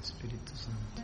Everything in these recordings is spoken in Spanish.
Espíritu Santo.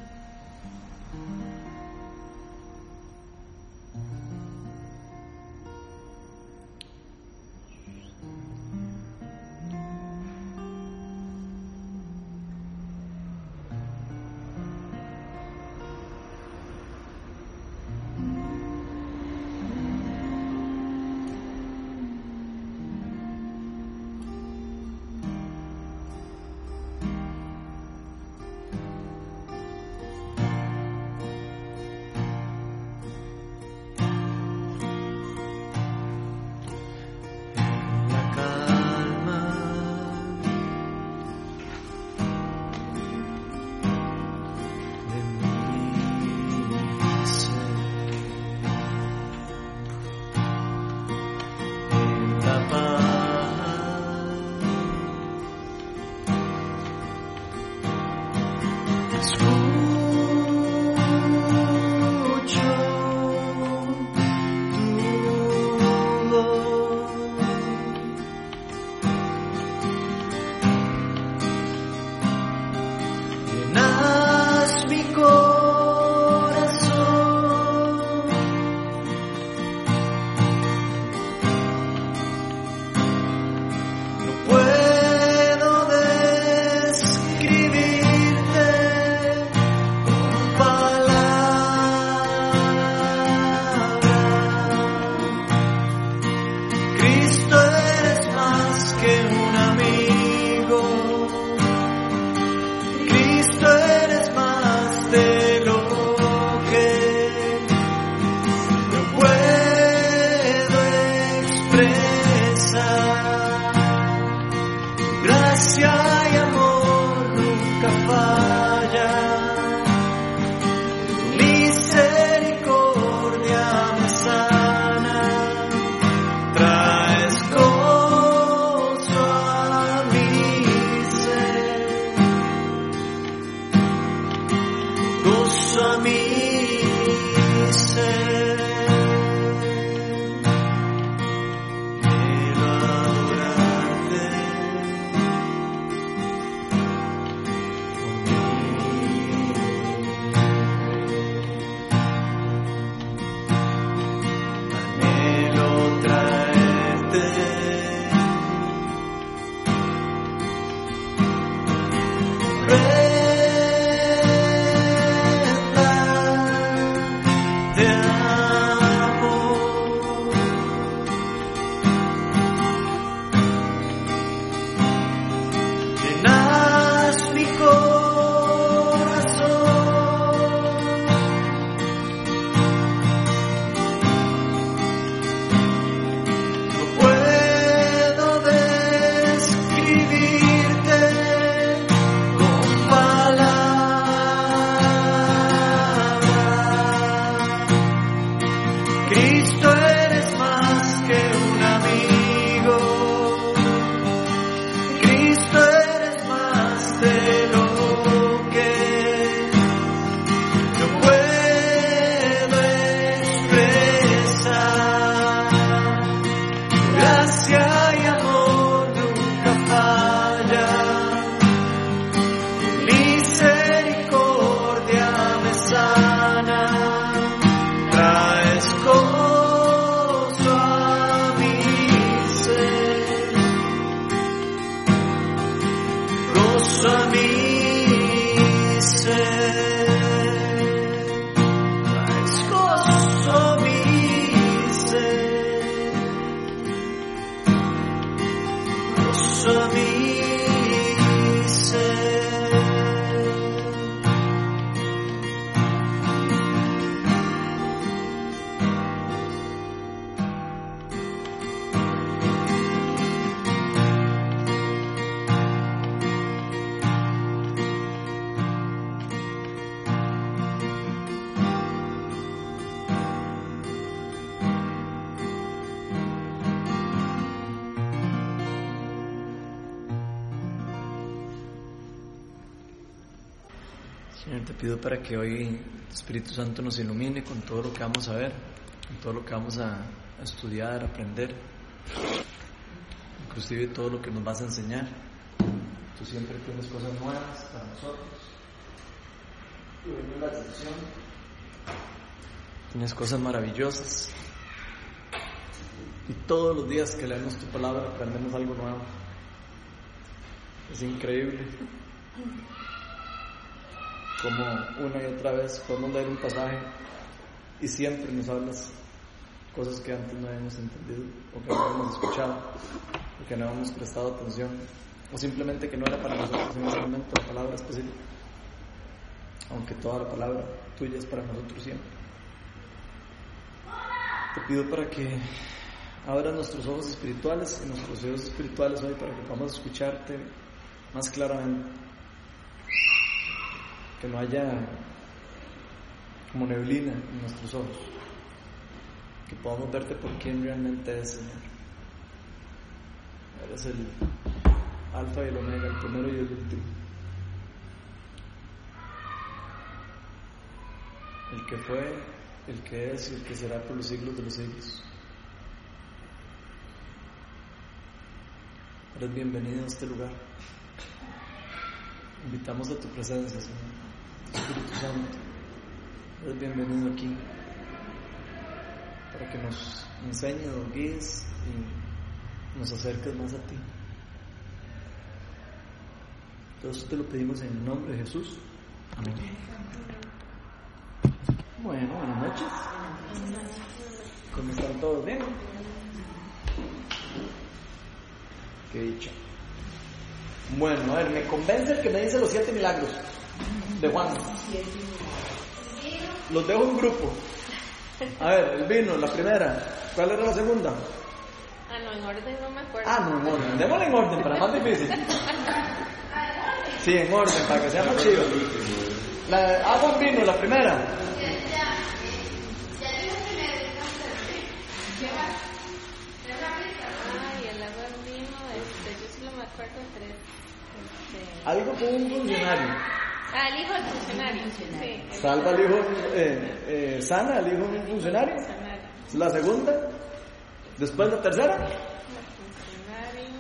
Para que hoy Espíritu Santo nos ilumine con todo lo que vamos a ver, con todo lo que vamos a, estudiar, aprender, inclusive todo lo que nos vas a enseñar. Tú siempre tienes cosas nuevas para nosotros. y la excepción. Tienes cosas maravillosas. Y todos los días que leemos tu palabra aprendemos algo nuevo. Es increíble como una y otra vez podemos leer un pasaje y siempre nos hablas cosas que antes no habíamos entendido o que no habíamos escuchado o que no habíamos prestado atención o simplemente que no era para nosotros en ese momento la palabra específica aunque toda la palabra tuya es para nosotros siempre. Te pido para que abras nuestros ojos espirituales y nuestros oídos espirituales hoy para que podamos escucharte más claramente que no haya como neblina en nuestros ojos, que podamos verte por quién realmente es, Señor. Eres el alfa y el omega, el primero y el último. El que fue, el que es y el que será por los siglos de los siglos. Eres bienvenido a este lugar. Invitamos a tu presencia, Señor. Espíritu Santo, eres bienvenido aquí para que nos enseñes, nos guíes y nos acerques más a ti. Eso te lo pedimos en el nombre de Jesús. Amén. Bueno, buenas noches. ¿Cómo están todos? ¿Bien? ¿Qué dicho? Bueno, a ver, me convence el que me dice los siete milagros de Juan. Los dejo en grupo. A ver, el vino, la primera. ¿Cuál era la segunda? Ah, no, en orden no me acuerdo. Ah, no, en orden. Démosle en orden, para más difícil. Sí, en orden, para que sea más chido. La, agua en vino, la primera. Algo con un funcionario. Ah, el hijo del funcionario. Sí, Salva al hijo, eh, eh, sana al hijo de un funcionario. La segunda. Después la tercera. El funcionario.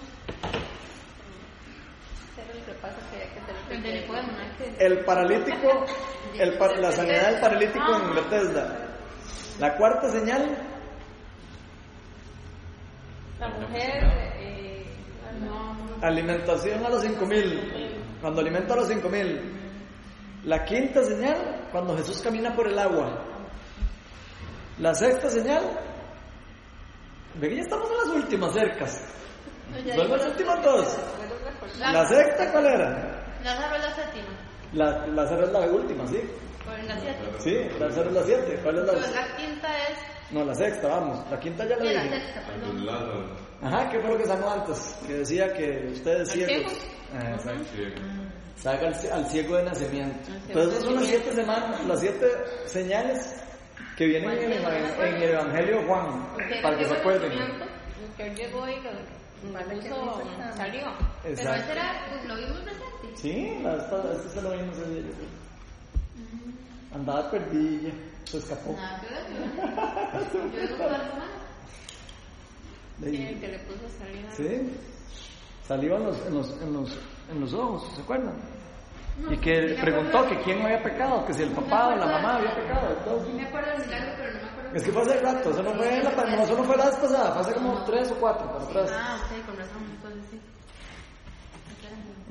Hacer el paralítico, el par- la sanidad del paralítico en Bethesda. La cuarta señal, La mujer. Eh, no, alimentación a los cinco mil. Cuando alimenta a los cinco mil. La quinta señal, cuando Jesús camina por el agua. La sexta señal, ve que ya estamos en las últimas cercas. Son las últimas dos. La sexta, ¿cuál era? Lázaro es la séptima. La, cero es la última, ¿sí? Por la siete. Sí, la cero es la siete. ¿Cuál es Pues la? la quinta es. No, la sexta, vamos. La quinta ya la Sí, la dije. sexta, perdón. Ajá, ¿qué fue lo que sanó antes? Que decía que ustedes ¿Al ciegos. ciego? Ah, exacto. Saca al, al ciego de nacimiento. Entonces esas son las siete semanas, las siete señales que vienen en el, en el Evangelio Juan, para que se acuerden. que llegó y lo salió. Pero ese era, pues lo vimos presente. Sí, la esta, este se lo vimos día. Andaba perdilla, se escapó. Nada. Yo Sí, el que le puso saliva. Sí, saliva en los, en los, en los, en los ojos, ¿se acuerdan? Y que preguntó que quién había pecado, que si el papá o la mamá había pecado. Sí entonces- me acuerdo del milagro, pero no me acuerdo. Es que fue hace rato, eso no fue la, no, eso no fue la vez pasada, fue hace como tres o cuatro para atrás. Ah, ok, con razón, entonces sí.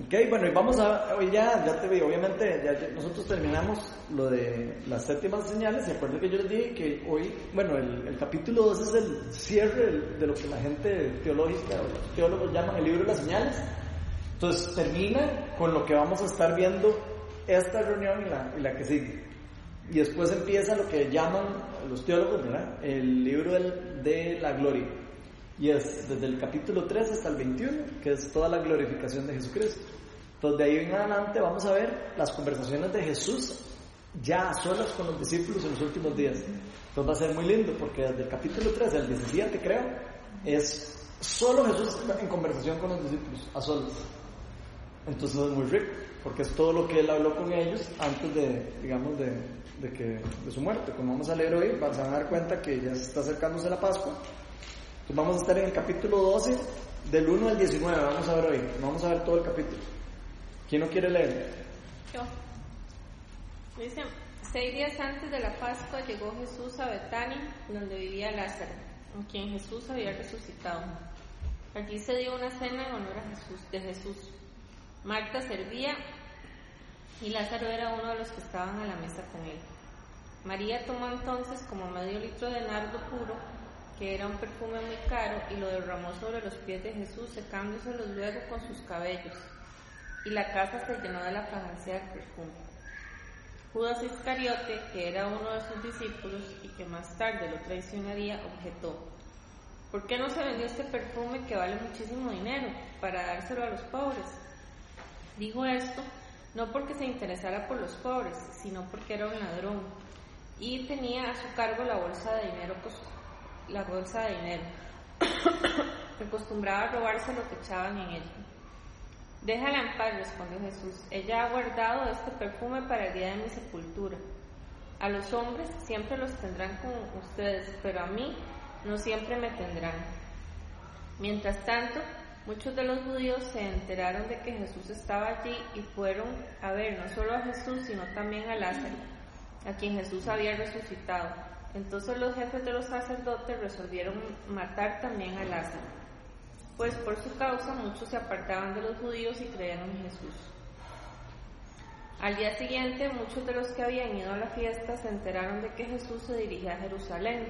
Ok, bueno, y vamos a, hoy ya, ya te vi, obviamente, ya, ya nosotros terminamos lo de las séptimas señales, y acuerdo que yo les dije que hoy, bueno, el, el capítulo 2 es el cierre de lo que la gente teológica, o los teólogos llaman el libro de las señales. Entonces termina con lo que vamos a estar viendo esta reunión y la, y la que sigue. Y después empieza lo que llaman los teólogos, ¿verdad? El libro del- de la gloria. Y es desde el capítulo 3 hasta el 21, que es toda la glorificación de Jesucristo. Entonces de ahí en adelante vamos a ver las conversaciones de Jesús ya a solas con los discípulos en los últimos días. Entonces va a ser muy lindo porque desde el capítulo 3 al 17 creo, es solo Jesús en conversación con los discípulos, a solas. Entonces es muy rico, porque es todo lo que él habló con ellos antes de, digamos, de, de que, de su muerte. Como vamos a leer hoy, van a dar cuenta que ya se está acercándose la Pascua. Vamos a estar en el capítulo 12, del 1 al 19, vamos a ver hoy. Vamos a ver todo el capítulo. ¿Quién no quiere leer? Yo. Dice, seis días antes de la Pascua llegó Jesús a Betania, donde vivía Lázaro, con quien Jesús había resucitado. Allí se dio una cena en honor a Jesús, de Jesús. Marta servía y Lázaro era uno de los que estaban a la mesa con él. María tomó entonces como medio litro de nardo puro, que era un perfume muy caro, y lo derramó sobre los pies de Jesús, secándoselos luego con sus cabellos. Y la casa se llenó de la fragancia del perfume. Judas Iscariote, que era uno de sus discípulos y que más tarde lo traicionaría, objetó, ¿por qué no se vendió este perfume que vale muchísimo dinero para dárselo a los pobres? Dijo esto no porque se interesara por los pobres, sino porque era un ladrón y tenía a su cargo la bolsa de dinero, la bolsa de dinero. Acostumbraba a robarse lo que echaban en ella. Déjala en paz, respondió Jesús. Ella ha guardado este perfume para el día de mi sepultura. A los hombres siempre los tendrán con ustedes, pero a mí no siempre me tendrán. Mientras tanto, muchos de los judíos se enteraron de que Jesús estaba allí y fueron a ver no solo a Jesús, sino también a Lázaro, a quien Jesús había resucitado. Entonces los jefes de los sacerdotes resolvieron matar también a Lázaro pues por su causa muchos se apartaban de los judíos y creyeron en Jesús. Al día siguiente, muchos de los que habían ido a la fiesta se enteraron de que Jesús se dirigía a Jerusalén.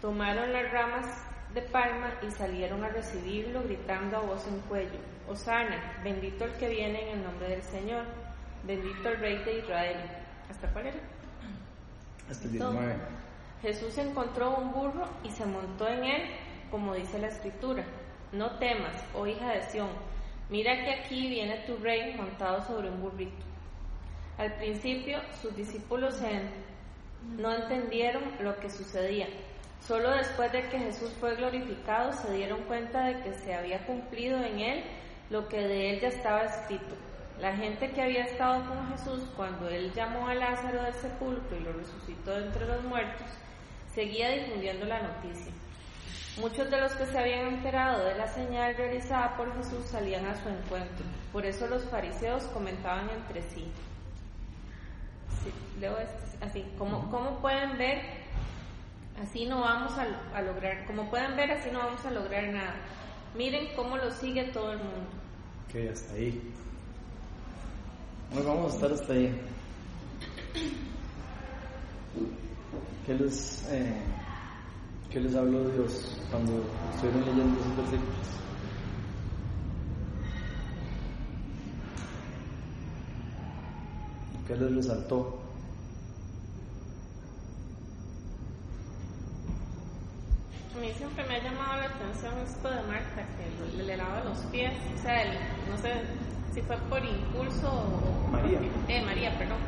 Tomaron las ramas de palma y salieron a recibirlo gritando a voz en cuello, Osana, bendito el que viene en el nombre del Señor, bendito el Rey de Israel. ¿Hasta cuál era? Hasta el 19. Jesús encontró un burro y se montó en él, como dice la escritura. No temas, oh hija de Sión, mira que aquí viene tu rey montado sobre un burrito. Al principio sus discípulos no entendieron lo que sucedía. Solo después de que Jesús fue glorificado se dieron cuenta de que se había cumplido en él lo que de él ya estaba escrito. La gente que había estado con Jesús cuando él llamó a Lázaro del sepulcro y lo resucitó entre los muertos, seguía difundiendo la noticia. Muchos de los que se habían enterado de la señal realizada por Jesús salían a su encuentro. Por eso los fariseos comentaban entre sí. leo así. Como, ¿Cómo pueden ver? Así no vamos a, lograr. Como pueden ver, así no vamos a lograr nada. Miren cómo lo sigue todo el mundo. Ok, hasta ahí. Hoy vamos a estar hasta ahí. ¿Qué les, eh, ¿Qué les habló Dios cuando estuvieron leyendo esos versículos? ¿Qué les resaltó? A mí siempre me ha llamado la atención esto de Marta, que le, lavaba los pies. O sea, no sé si fue por impulso o... María. eh, María, perdón.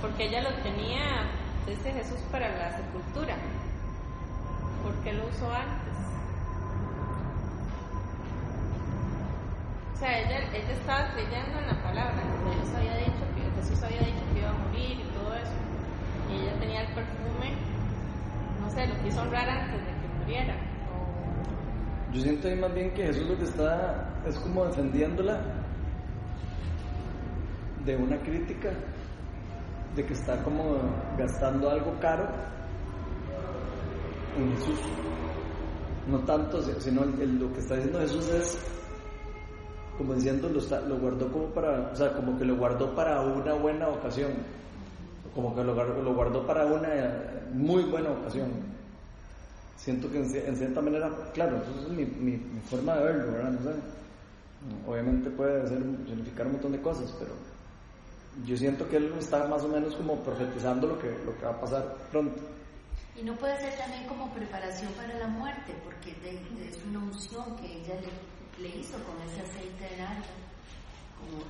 Porque ella lo tenía desde Jesús para la sepultura. ¿Por qué lo usó antes? O sea, ella, ella estaba creyendo en la palabra, Jesús había dicho que Jesús había dicho que iba a morir y todo eso. Y ella tenía el perfume, no sé, lo quiso honrar antes de que muriera. Yo siento ahí más bien que Jesús lo que está es como defendiéndola de una crítica de que está como gastando algo caro en Jesús. No tanto, sino lo que está diciendo Jesús es como diciendo lo, guardó como para, o sea, como que lo guardó para una buena ocasión, como que lo, lo guardó para una muy buena ocasión. Siento que en, cierta manera, claro, eso es mi, forma de verlo. Obviamente puede ser, significar un montón de cosas, pero yo siento que él está más o menos como profetizando lo que, lo que va a pasar pronto. Y no puede ser también como preparación para la muerte, porque es una unción que ella le, le, hizo con ese aceite de nardo, como,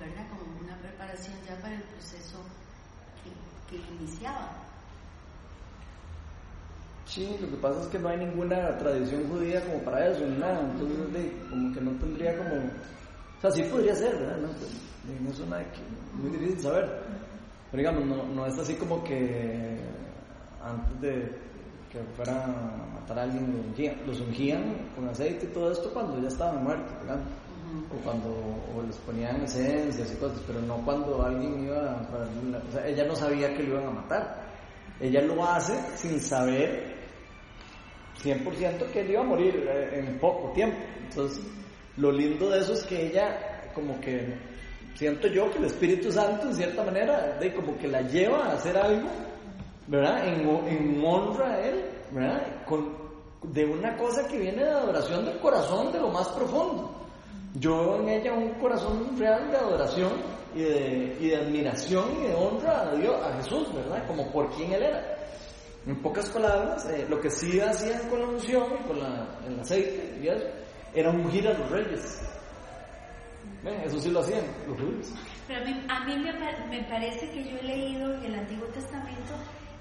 ¿verdad? como una preparación ya para el proceso que, que iniciaba. Sí, lo que pasa es que no hay ninguna tradición judía como para eso, nada, entonces como que no tendría como... Sea, sí podría ser, ¿verdad? No, pues, no es una muy difícil saber. Pero digamos, no, no es así como que antes de que fuera a matar a alguien, los ungían, con aceite y todo esto cuando ya estaban muertos, digamos. o cuando o les ponían esencias y cosas, pero no cuando alguien iba, o sea, ella no sabía que lo iban a matar. Ella lo hace sin saber 100% que él iba a morir eh, en poco tiempo. Entonces, lo lindo de eso es que ella, como que siento yo que el Espíritu Santo, en cierta manera, de como que la lleva a hacer algo, ¿verdad? En, en honra a él, ¿verdad? Con, de una cosa que viene de adoración del corazón, de lo más profundo. Yo en ella un corazón real de adoración y de, y de admiración y de honra a Dios, a Jesús, ¿verdad? Como por quien Él era. En pocas palabras, eh, lo que sí hacían con la unción y con la, el aceite y eso, era ungir a los reyes. Eso sí lo hacían los judíos. Pero a mí, a mí me, me, parece que yo he leído en el Antiguo Testamento,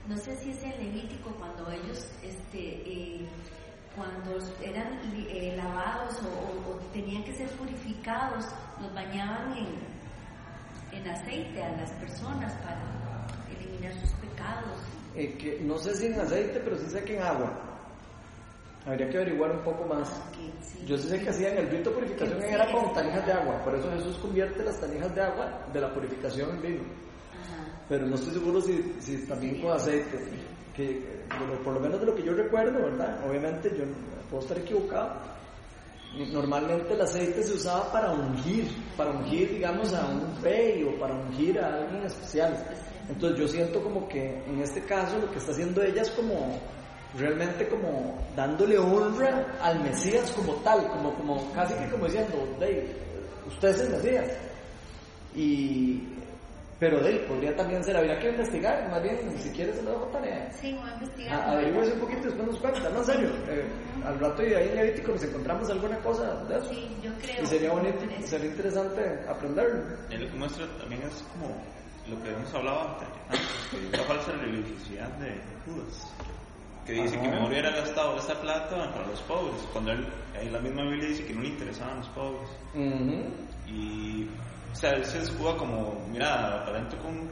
no sé si es en Levítico, cuando ellos este, eh, cuando eran eh, lavados o, tenían que ser purificados, los bañaban en, en aceite a las personas para eliminar sus pecados. Eh, que, no sé si en aceite, pero sí sé que en agua. Habría que averiguar un poco más. Yo sé que hacían el de purificación era con tanijas de agua, por eso Jesús convierte las tanijas de agua de la purificación en vino. Pero no estoy seguro si, si también con aceite que por lo menos de lo que yo recuerdo, ¿verdad? Obviamente yo puedo estar equivocado. Normalmente el aceite se usaba para ungir, para ungir, digamos, a un rey o para ungir a alguien especial. Entonces yo siento como que en este caso lo que está haciendo ella es como realmente como dándole honra al Mesías como tal, como, como casi que como diciendo, usted es el Mesías. Y, pero de él podría también ser, habría que investigar, más bien, si quieres se lo dejo tarea. Sí, voy a investigar. A, un poquito y después nos cuenta, no, en serio. Eh, al rato y ahí en Levítico nos encontramos alguna cosa de eso. Sí, yo creo. Y sería bonito, sería interesante aprenderlo. Él lo que muestra también es como lo que hemos hablado antes, la falsa religiosidad de Judas. Que dice que mejor hubiera gastado esa plata para los pobres, cuando él, ahí la misma Biblia dice que no le interesaban los pobres. Y o sea, él se escuda como, mira, aparento con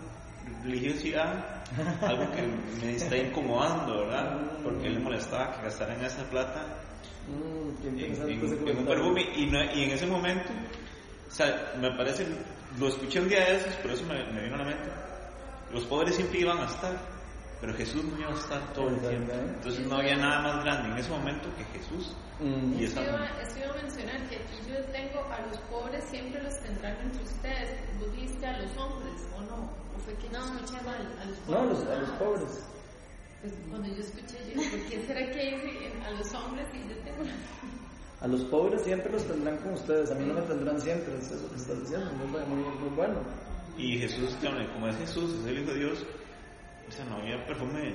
religiosidad, algo que me está incomodando, ¿verdad? Porque él le molestaba que gastaran esa plata mm, en, un perfume y, y, en ese momento, o sea, me parece, lo escuché un día de esos, pero eso me, me vino a la mente. Los pobres siempre iban a estar, pero Jesús no iba a estar todo el tiempo. Entonces no había nada más grande en ese momento que Jesús. Mm. Y eso, iba, iba, a mencionar que aquí yo tengo a los pobres siempre los tendrán entre ustedes. Vos dijiste a los hombres, ¿o no? ¿O fue que no, escuché mal? A los pobres. No, a los, a los pobres. Pues cuando yo escuché, yo ¿por qué será que dice a los hombres y yo tengo A los pobres siempre los tendrán con ustedes, a mí no me tendrán siempre, es eso que estás diciendo, muy, muy, muy bueno. Y Jesús, como es Jesús, es el Hijo de Dios, o sea, no había perfume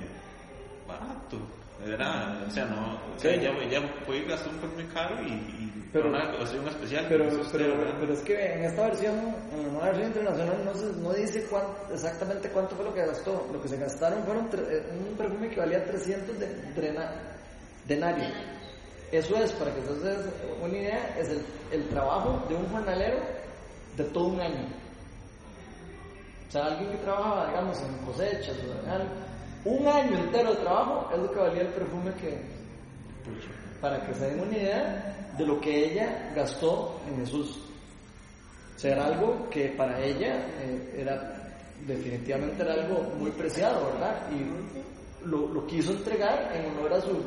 barato. Era, o sea, no, o sea, ella, ella fue y gastó un perfume caro y, y pero, una ocasión especial. Pero, pero, pero, es que en esta versión, en la nueva versión internacional, no, se, no dice cuánto, exactamente cuánto fue lo que gastó. Lo que se gastaron fueron eh, un perfume que valía 300 de, drena, denarios. Eso es, para que den una idea, es el, el trabajo de un jornalero de todo un año. O sea, alguien que trabajaba, digamos, en cosechas o en algo, un año entero de trabajo es lo que valía el perfume que, para que se den una idea de lo que ella gastó en Jesús. O sea, era algo que para ella eh, era, definitivamente era algo muy preciado, ¿verdad? Y lo, lo, quiso entregar en honor a su,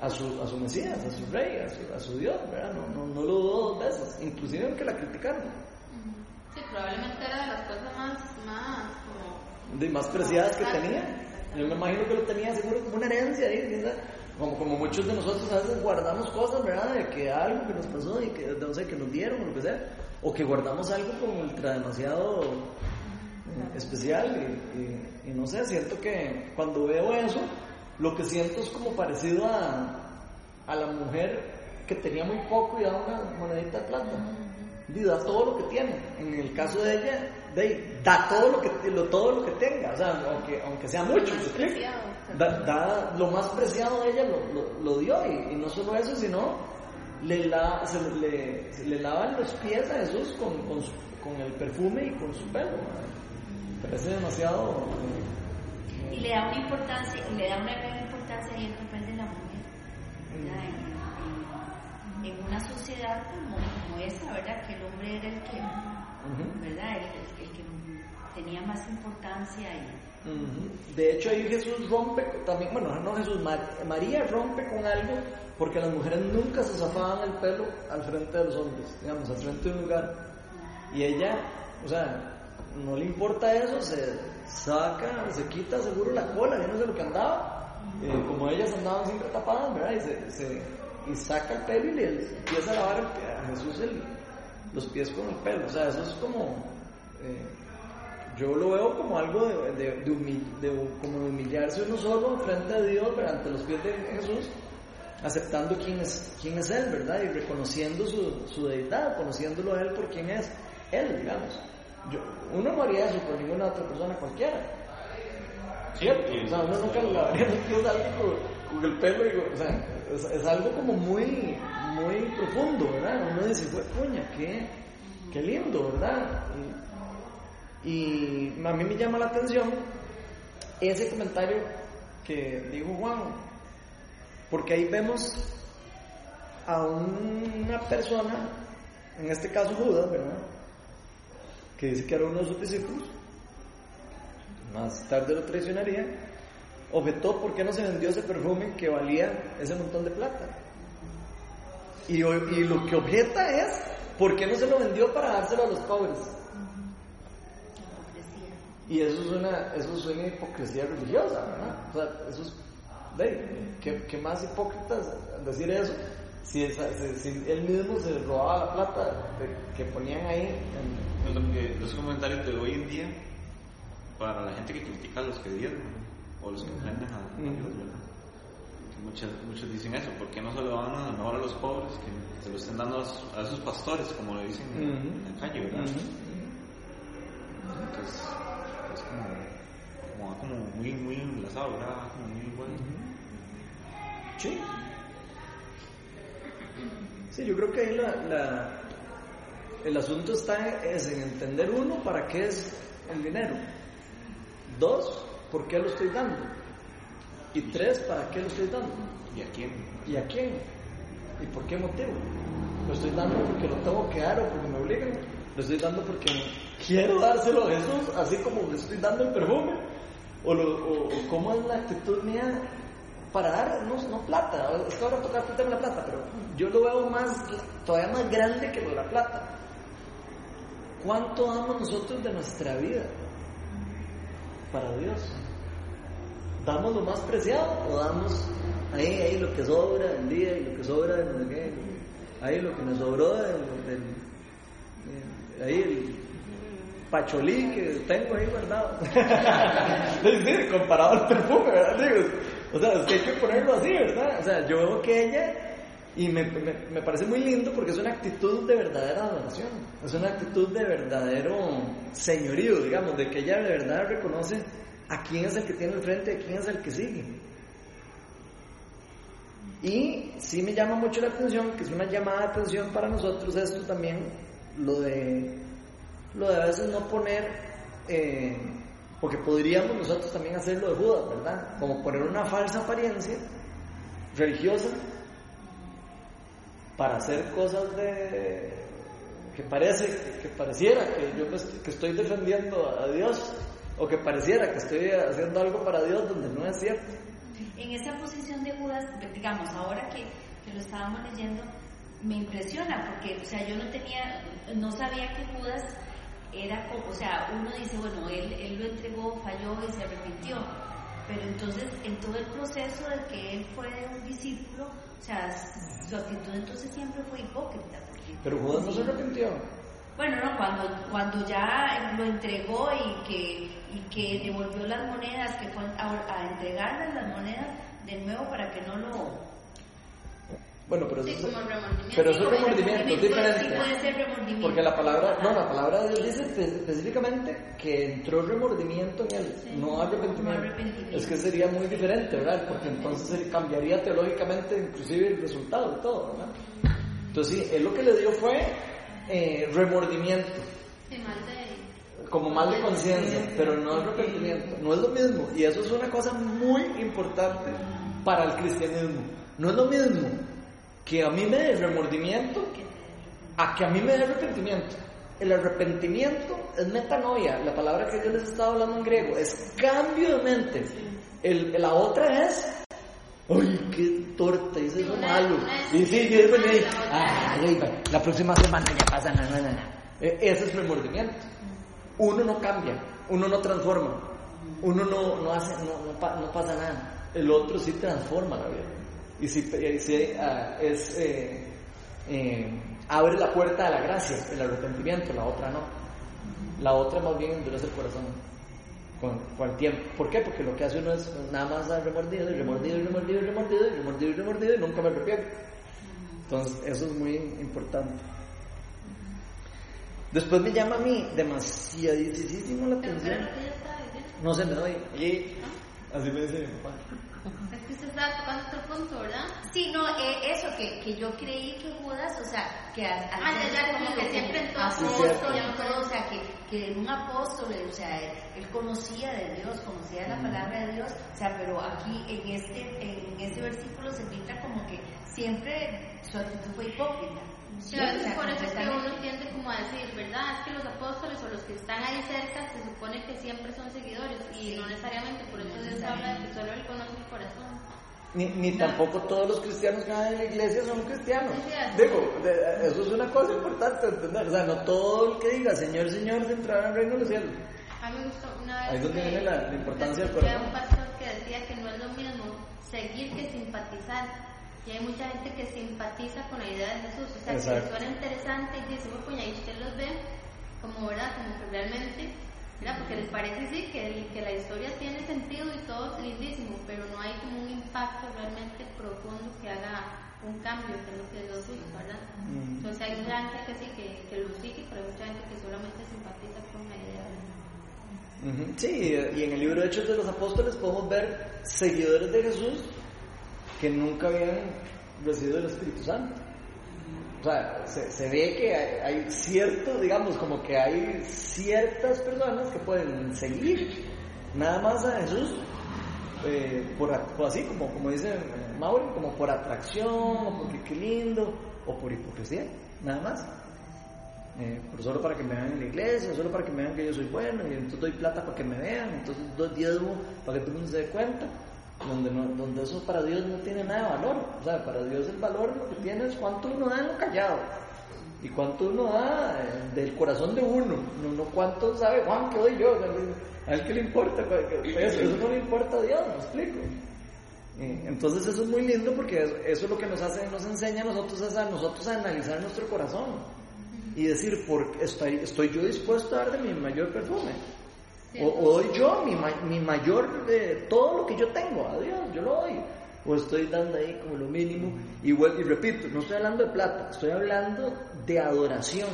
a su, a su Mesías, a su rey, a su, a su Dios, ¿verdad? No, no, no, lo dudó dos veces, inclusive aunque la criticaron. Sí, probablemente era de las cosas más, más, de más preciadas que tenía. Yo me imagino que lo tenía seguro como una herencia ahí, como, como muchos de nosotros a veces guardamos cosas, ¿verdad? De que algo que nos pasó y que, no sé, que nos dieron o lo que sea. O que guardamos algo como ultra demasiado eh, especial y, y, no sé, siento que cuando veo eso, lo que siento es como parecido a, a la mujer que tenía muy poco y da una monedita de plata y da todo lo que tiene. En el caso de ella, de, da todo lo que lo, todo lo que tenga, o sea, aunque, aunque sea mucho, da, lo más preciado de ella lo, lo, dio y, no solo eso, sino le, la, se, le, le lavan los pies a Jesús con, con, con, el perfume y con su pelo. Parece demasiado. Eh, y le da una importancia, y le da una gran importancia en el papel de la mujer. en una sociedad como, esta, ¿verdad? Que el hombre era el que, ¿verdad? El, el, que tenía más importancia y... De hecho ahí Jesús rompe también, bueno, no Jesús, María rompe con algo porque las mujeres nunca se zafaban el pelo al frente de los hombres, digamos, al frente de un lugar. Y ella, o sea, no le importa eso, se saca, se quita seguro la cola, yo no sé lo que andaba, eh, como ellas andaban siempre tapadas, ¿verdad? Y, se, y saca el pelo y le empieza a lavar a Jesús los pies con el pelo, o sea, eso es como, eh, yo lo veo como algo de, de, como humillarse uno solo frente a Dios, ante los pies de Jesús, aceptando quién es, quién es Él, ¿verdad? Y reconociendo su, su deidad, conociéndolo a Él por quién es Él, digamos. Yo, uno no haría eso por ninguna otra persona cualquiera. ¿Cierto? O sea, uno nunca lo lavaría con, el pelo. Y, o sea, es, algo como muy, muy profundo, ¿verdad? Uno dice, fue puña, qué, qué lindo, ¿verdad? Y, a mí me llama la atención ese comentario que dijo Juan, porque ahí vemos a una persona, en este caso Judas, ¿verdad? que dice que era uno de sus discípulos, más tarde lo traicionaría, objetó por qué no se vendió ese perfume que valía ese montón de plata. Y, y lo que objeta es, ¿por qué no se lo vendió para dárselo a los pobres? Y eso es una, eso es una hipocresía religiosa, ¿verdad? O sea, eso es, ¿qué, ¿qué, más hipócritas decir eso? Si, si, él mismo se robaba la plata que ponían ahí en, los comentarios de hoy en día para la gente que critica a los que dieron o los que ofenden a, Dios, ¿verdad? Muchos, muchos dicen eso, ¿por qué no se lo dan a, mejor a los pobres que, se lo estén dando a, esos pastores, como lo dicen en, la calle, ¿verdad? Entonces, es como, como, como, muy, muy enlazado, ¿verdad? Como muy igual. Sí. Sí, yo creo que ahí la, la el asunto está es en entender uno para qué es el dinero. Dos, por qué lo estoy dando. Y tres, para qué lo estoy dando. ¿Y a quién? ¿Y a quién? ¿Y por qué motivo? ¿Lo estoy dando porque lo tengo que dar o porque me obligan? ¿Lo estoy dando porque quiero dárselo a Jesús, así como le estoy dando el perfume? ¿O, lo, cómo es la actitud mía para dar, no, no plata? Es que ahora toca de la plata, pero yo lo veo más, todavía más grande que lo de la plata ¿Cuánto damos nosotros de nuestra vida para Dios? ¿Damos lo más preciado o damos ahí, ahí lo que sobra del día y lo que sobra del ahí lo que nos sobró del, ahí el pacholí que tengo ahí guardado? comparado al perfume, o sea, es que hay que ponerlo así, ¿verdad? O sea, yo veo que ella y me, me, parece muy lindo porque es una actitud de verdadera adoración, es una actitud de verdadero señorío, digamos, de que ella de verdad reconoce a quién es el que tiene el frente a quién es el que sigue. Y sí me llama mucho la atención, que es una llamada de atención para nosotros esto también, lo de, lo de a veces no poner, eh, porque podríamos nosotros también hacerlo de Judas, ¿verdad? Como poner una falsa apariencia religiosa para hacer cosas de que parece que pareciera que yo que estoy defendiendo a Dios o que pareciera que estoy haciendo algo para Dios donde no es cierto. En esa posición de Judas, digamos, ahora que, que lo estábamos leyendo, me impresiona porque, o sea, yo no tenía, no sabía que Judas era como, o sea, uno dice, bueno, él, él lo entregó, falló y se arrepintió, pero entonces en todo el proceso de que él fue un discípulo, o sea, su actitud entonces siempre fue hipócrita. Pero Judas no se arrepintió. Bueno, no, cuando, cuando ya lo entregó y que, y que devolvió las monedas, que fue a, a entregarle las monedas de nuevo para que no lo bueno, pero sí, eso, como remordimiento. pero eso es remordimiento, es diferente. Sí puede ser remordimiento. Porque la palabra, no, la palabra de Dios dice específicamente que entró remordimiento en él, no, arrepentimiento. no, arrepentimiento. Es que sería muy diferente, ¿verdad? Porque entonces cambiaría teológicamente inclusive el resultado de todo, ¿verdad? Entonces sí, él lo que le dio fue eh, remordimiento. Sí, mal de... Como mal de conciencia, pero no arrepentimiento. No es lo mismo. Y eso es una cosa muy importante para el cristianismo. No es lo mismo que a mí me dé remordimiento a que a mí me dé arrepentimiento. El arrepentimiento es metanoia, la palabra que yo les estaba hablando en griego, es cambio de mente. El, la otra es, ¡ay, qué torta! Eso es malo. Y sí, yo después ¡ay, la próxima semana ya pasa nada, nada. E, ese es remordimiento. Uno no cambia, uno no transforma, uno no, no hace, no, no, pasa nada. El otro sí transforma la vida. Y si, si ah, es... Eh, eh, abre la puerta a la gracia, el arrepentimiento, la otra no. La otra más bien endurece el corazón con, con, el tiempo. ¿Por qué? Porque lo que hace uno es nada más remordido y remordido y remordido y remordido y remordido y remordido y nunca me arrepiento. Entonces, eso es muy importante. Después me llama a mí demasiadísimo la atención. No sé, me doy. Y así me dice mi papá. Estaba tocando otro punto, ¿verdad? Sí, no, eh, eso, que, que yo creí que Judas, o sea, que al, al ah, ya, como que siempre en apóstol, todo, o sea, que, que un apóstol, o sea, él, conocía de Dios, conocía la palabra de Dios, o sea, pero aquí en este, en este versículo se pinta como que siempre su actitud fue hipócrita. Claro, es por eso es que uno tiende como a decir, ¿verdad? Es que los apóstoles o los que están ahí cerca se supone que siempre son seguidores y no necesariamente, por eso Dios habla de que solo Él conoce el corazón. Ni, ni tampoco todos los cristianos que van en la iglesia son cristianos. Digo, eso es una cosa importante entender. O sea, no todo el que diga Señor, Señor, se entrará al reino de los cielos. A mí me gustó una vez. Ahí es donde viene la, la importancia del corazón. un pastor que decía que no es lo mismo seguir que simpatizar. Y hay mucha gente que simpatiza con la idea de Jesús, o sea, que suena interesante y dice, bueno, y usted los ve como, ¿verdad? Como que realmente, ¿verdad? Porque les parece sí que, que la historia tiene sentido y todo es lindísimo, pero no hay como un impacto realmente profundo que haga un cambio, que es lo que ¿verdad? Mm. Entonces hay mucha gente que sí, que, que lo sigue, pero hay mucha gente que solamente simpatiza con la idea de Sí, y en el libro de Hechos de los Apóstoles podemos ver seguidores de Jesús que nunca habían recibido el Espíritu Santo. O sea, se, ve que hay, cierto, digamos, como que hay ciertas personas que pueden seguir nada más a Jesús, eh, por, así como, como dice Mauri, como por atracción, o porque qué lindo, o por hipocresía, nada más. Eh, por solo para que me vean en la iglesia, solo para que me vean que yo soy bueno, y entonces doy plata para que me vean, entonces doy diezmo para que todo el mundo se dé cuenta donde, no, donde eso para Dios no tiene nada de valor. O sea, para Dios el valor lo que tiene es cuánto uno da en lo callado y cuánto uno da eh, del corazón de uno, no, no cuánto sabe Juan que doy yo. A él que le importa, eso, eso no le importa a Dios, me explico. Entonces eso es muy lindo porque eso es lo que nos hace, nos enseña a nosotros a nosotros a analizar nuestro corazón y decir, por, estoy, estoy yo dispuesto a dar de mi mayor perfume. O, doy yo mi, mi mayor de todo lo que yo tengo a Dios, yo lo doy. O estoy dando ahí como lo mínimo. Y, y repito, no estoy hablando de plata, estoy hablando de adoración.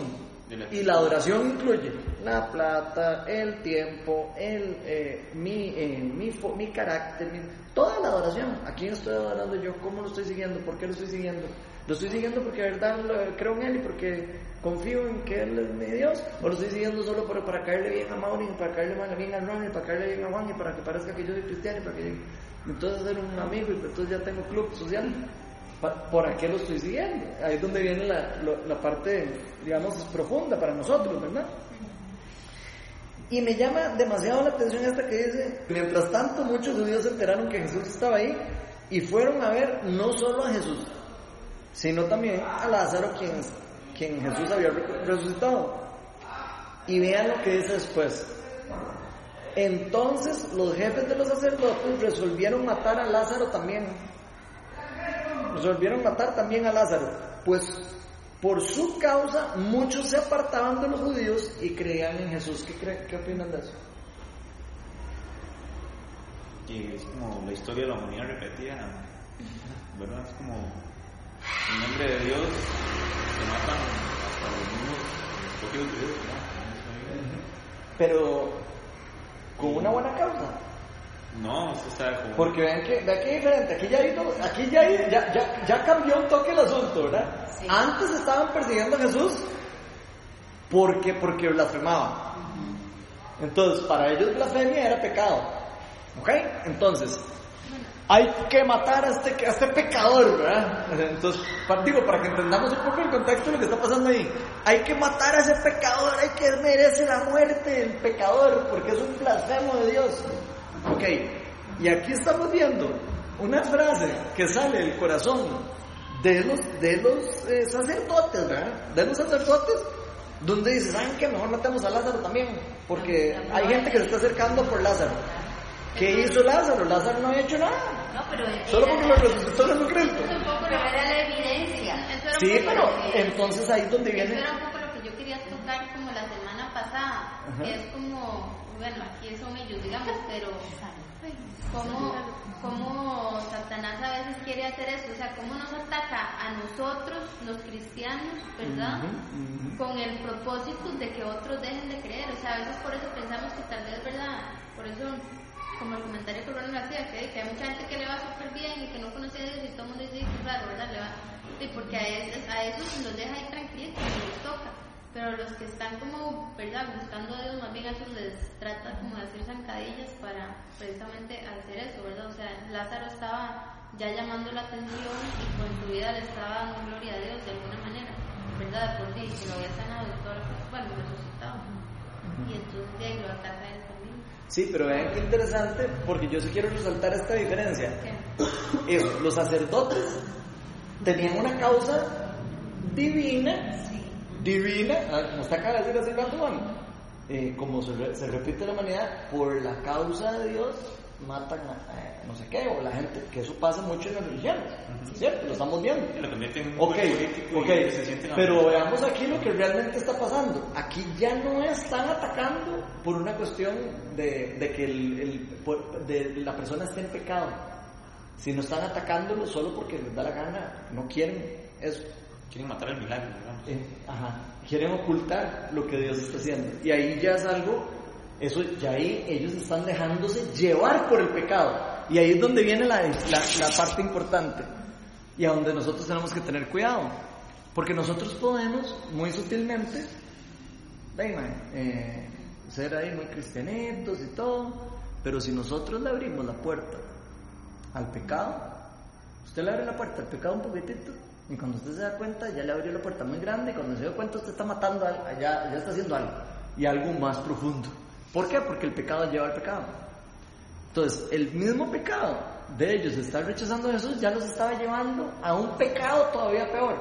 Y la adoración incluye la plata, el tiempo, el, eh, mi, eh, mi, mi, carácter, toda la adoración. ¿A quién estoy adorando yo? ¿Cómo lo estoy siguiendo? ¿Por qué lo estoy siguiendo? ¿Lo estoy siguiendo porque de verdad creo en Él y porque confío en que Él es mi Dios? ¿O lo estoy siguiendo solo para, para caerle bien a Mauri, para caerle bien a Ron, y para caerle bien a Juan, y para que parezca que yo soy cristiano, y para que entonces ser un amigo, y entonces ya tengo club social? ¿Por qué lo estoy siguiendo? Ahí es donde viene la, la parte, digamos, profunda para nosotros, ¿verdad? Y me llama demasiado la atención esta que dice, mientras tanto muchos judíos se enteraron que Jesús estaba ahí y fueron a ver no solo a Jesús, sino también a Lázaro, quien, quien Jesús había resucitado. Y vean lo que dice después. Entonces los jefes de los sacerdotes resolvieron matar a Lázaro también. Resolvieron matar también a Lázaro, pues por su causa muchos se apartaban de los judíos y creían en Jesús. ¿Qué, qué opinan de eso? Y es como la historia de la humanidad repetida, ¿verdad? Es como en nombre de Dios se matan hasta los mismos de Dios, Pero con una buena causa. No, eso está como... Porque vean que, vean que diferente, aquí ya, aquí ya, ya, ya, ya, cambió un toque el asunto, ¿verdad? Antes estaban persiguiendo a Jesús porque, porque blasfemaban. Entonces, para ellos blasfemia era pecado. ¿Ok? Entonces, hay que matar a este, a este pecador, ¿verdad? Entonces, digo, para que entendamos un poco el contexto de lo que está pasando ahí, hay que matar a ese pecador, hay que merece la muerte el pecador, porque es un blasfemo de Dios. Ok, y aquí estamos viendo una frase que sale del corazón de los, de los eh, sacerdotes, ¿verdad? De los sacerdotes, donde dice, ¿saben qué? Mejor matemos a Lázaro también, porque hay gente que se está acercando por Lázaro. ¿Qué hizo Lázaro? Lázaro no había hecho nada. No, pero Solo porque lo resucitó Jesucristo. Pero era la evidencia. Sí, pero entonces ahí es donde viene... Eso era un poco lo que yo quería tocar como la semana pasada. Que es como, bueno, aquí son ellos, digamos, pero cómo, cómo Satanás a veces quiere hacer eso, o sea, cómo nos ataca a nosotros, los cristianos, ¿verdad? Con el propósito de que otros dejen de creer, o sea, a veces por eso pensamos que tal vez, ¿verdad? Por eso como el comentario que Ronald hacía, que, que hay mucha gente que le va súper bien y que no conoce a Dios y todo el mundo dice que claro, ¿verdad? Le va, y porque a, esos, a esos los deja ahí tranquilos y les toca. Pero los que están como, ¿verdad? Buscando a Dios, más bien a esos les trata como de hacer zancadillas para precisamente hacer eso, ¿verdad? O sea, Lázaro estaba ya llamando la atención y con su vida le estaba dando gloria a Dios de alguna manera, ¿verdad? Por sí, que lo había sanado y todo lo que, bueno, resucitado. Y entonces de ahí lo ataca a él también. Sí, pero vean qué interesante, porque yo sí quiero resaltar esta diferencia. Los sacerdotes tenían una causa divina, divina, ah, como está acá de decir así eh, como se, se repite la humanidad, por la causa de Dios matan a eh, no sé qué, o la gente, que eso pasa mucho en las religiones, ¿cierto? Lo estamos viendo. Lo en Ok, ok, se pero veamos aquí lo que realmente está pasando. Aquí ya no están atacando por una cuestión de, de que el, el- de la persona esté en pecado, sino están atacándolo solo porque les da la gana, no quieren eso. Quieren matar el milagro, digamos. Eh, ajá, quieren ocultar lo que Dios está haciendo. Y ahí ya es algo, eso ya ahí ellos están dejándose llevar por el pecado. Y ahí es donde viene la, la, parte importante. Y a donde nosotros tenemos que tener cuidado. Porque nosotros podemos, muy sutilmente, eh, ser ahí muy cristianitos y todo, pero si nosotros le abrimos la puerta al pecado, usted le abre la puerta al pecado un poquitito, y cuando usted se da cuenta, ya le abrió la puerta muy grande, y cuando se da cuenta, usted está matando ya está haciendo algo, y algo más profundo. ¿Por qué? Porque el pecado lleva al pecado. Entonces, el mismo pecado de ellos estar rechazando a Jesús ya los estaba llevando a un pecado todavía peor.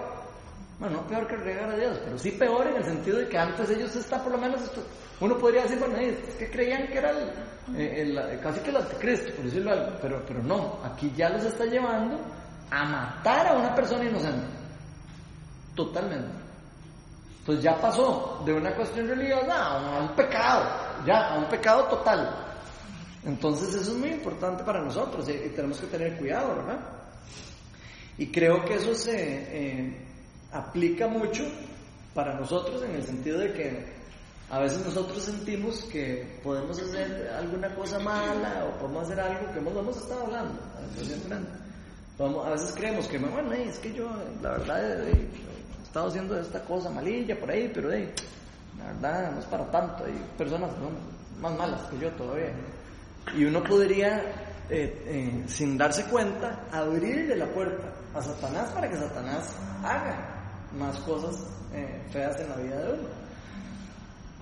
Bueno, no peor que regar a Dios, pero sí peor en el sentido de que antes ellos está por lo menos esto, uno podría decir, bueno, es que creían que era el, eh, casi que el anticristo, por decirlo algo, pero, pero no, aquí ya los está llevando a matar a una persona inocente. Totalmente. Entonces ya pasó de una cuestión religiosa a un pecado, ya, a un pecado total. Entonces eso es muy importante para nosotros y, y tenemos que tener cuidado, ¿verdad? Y creo que eso se eh, aplica mucho para nosotros en el sentido de que a veces nosotros sentimos que podemos hacer alguna cosa mala o podemos hacer algo que hemos, hemos estado hablando recientemente. Podemos- a veces creemos que, bueno, eh, es que yo, la verdad, eh, estado haciendo esta cosa malilla por ahí, pero eh, la verdad no es para tanto. Hay personas más malas que yo todavía. Y uno podría, eh, eh, sin darse cuenta, abrirle la puerta a Satanás para que Satanás haga más cosas eh, feas en la vida de uno.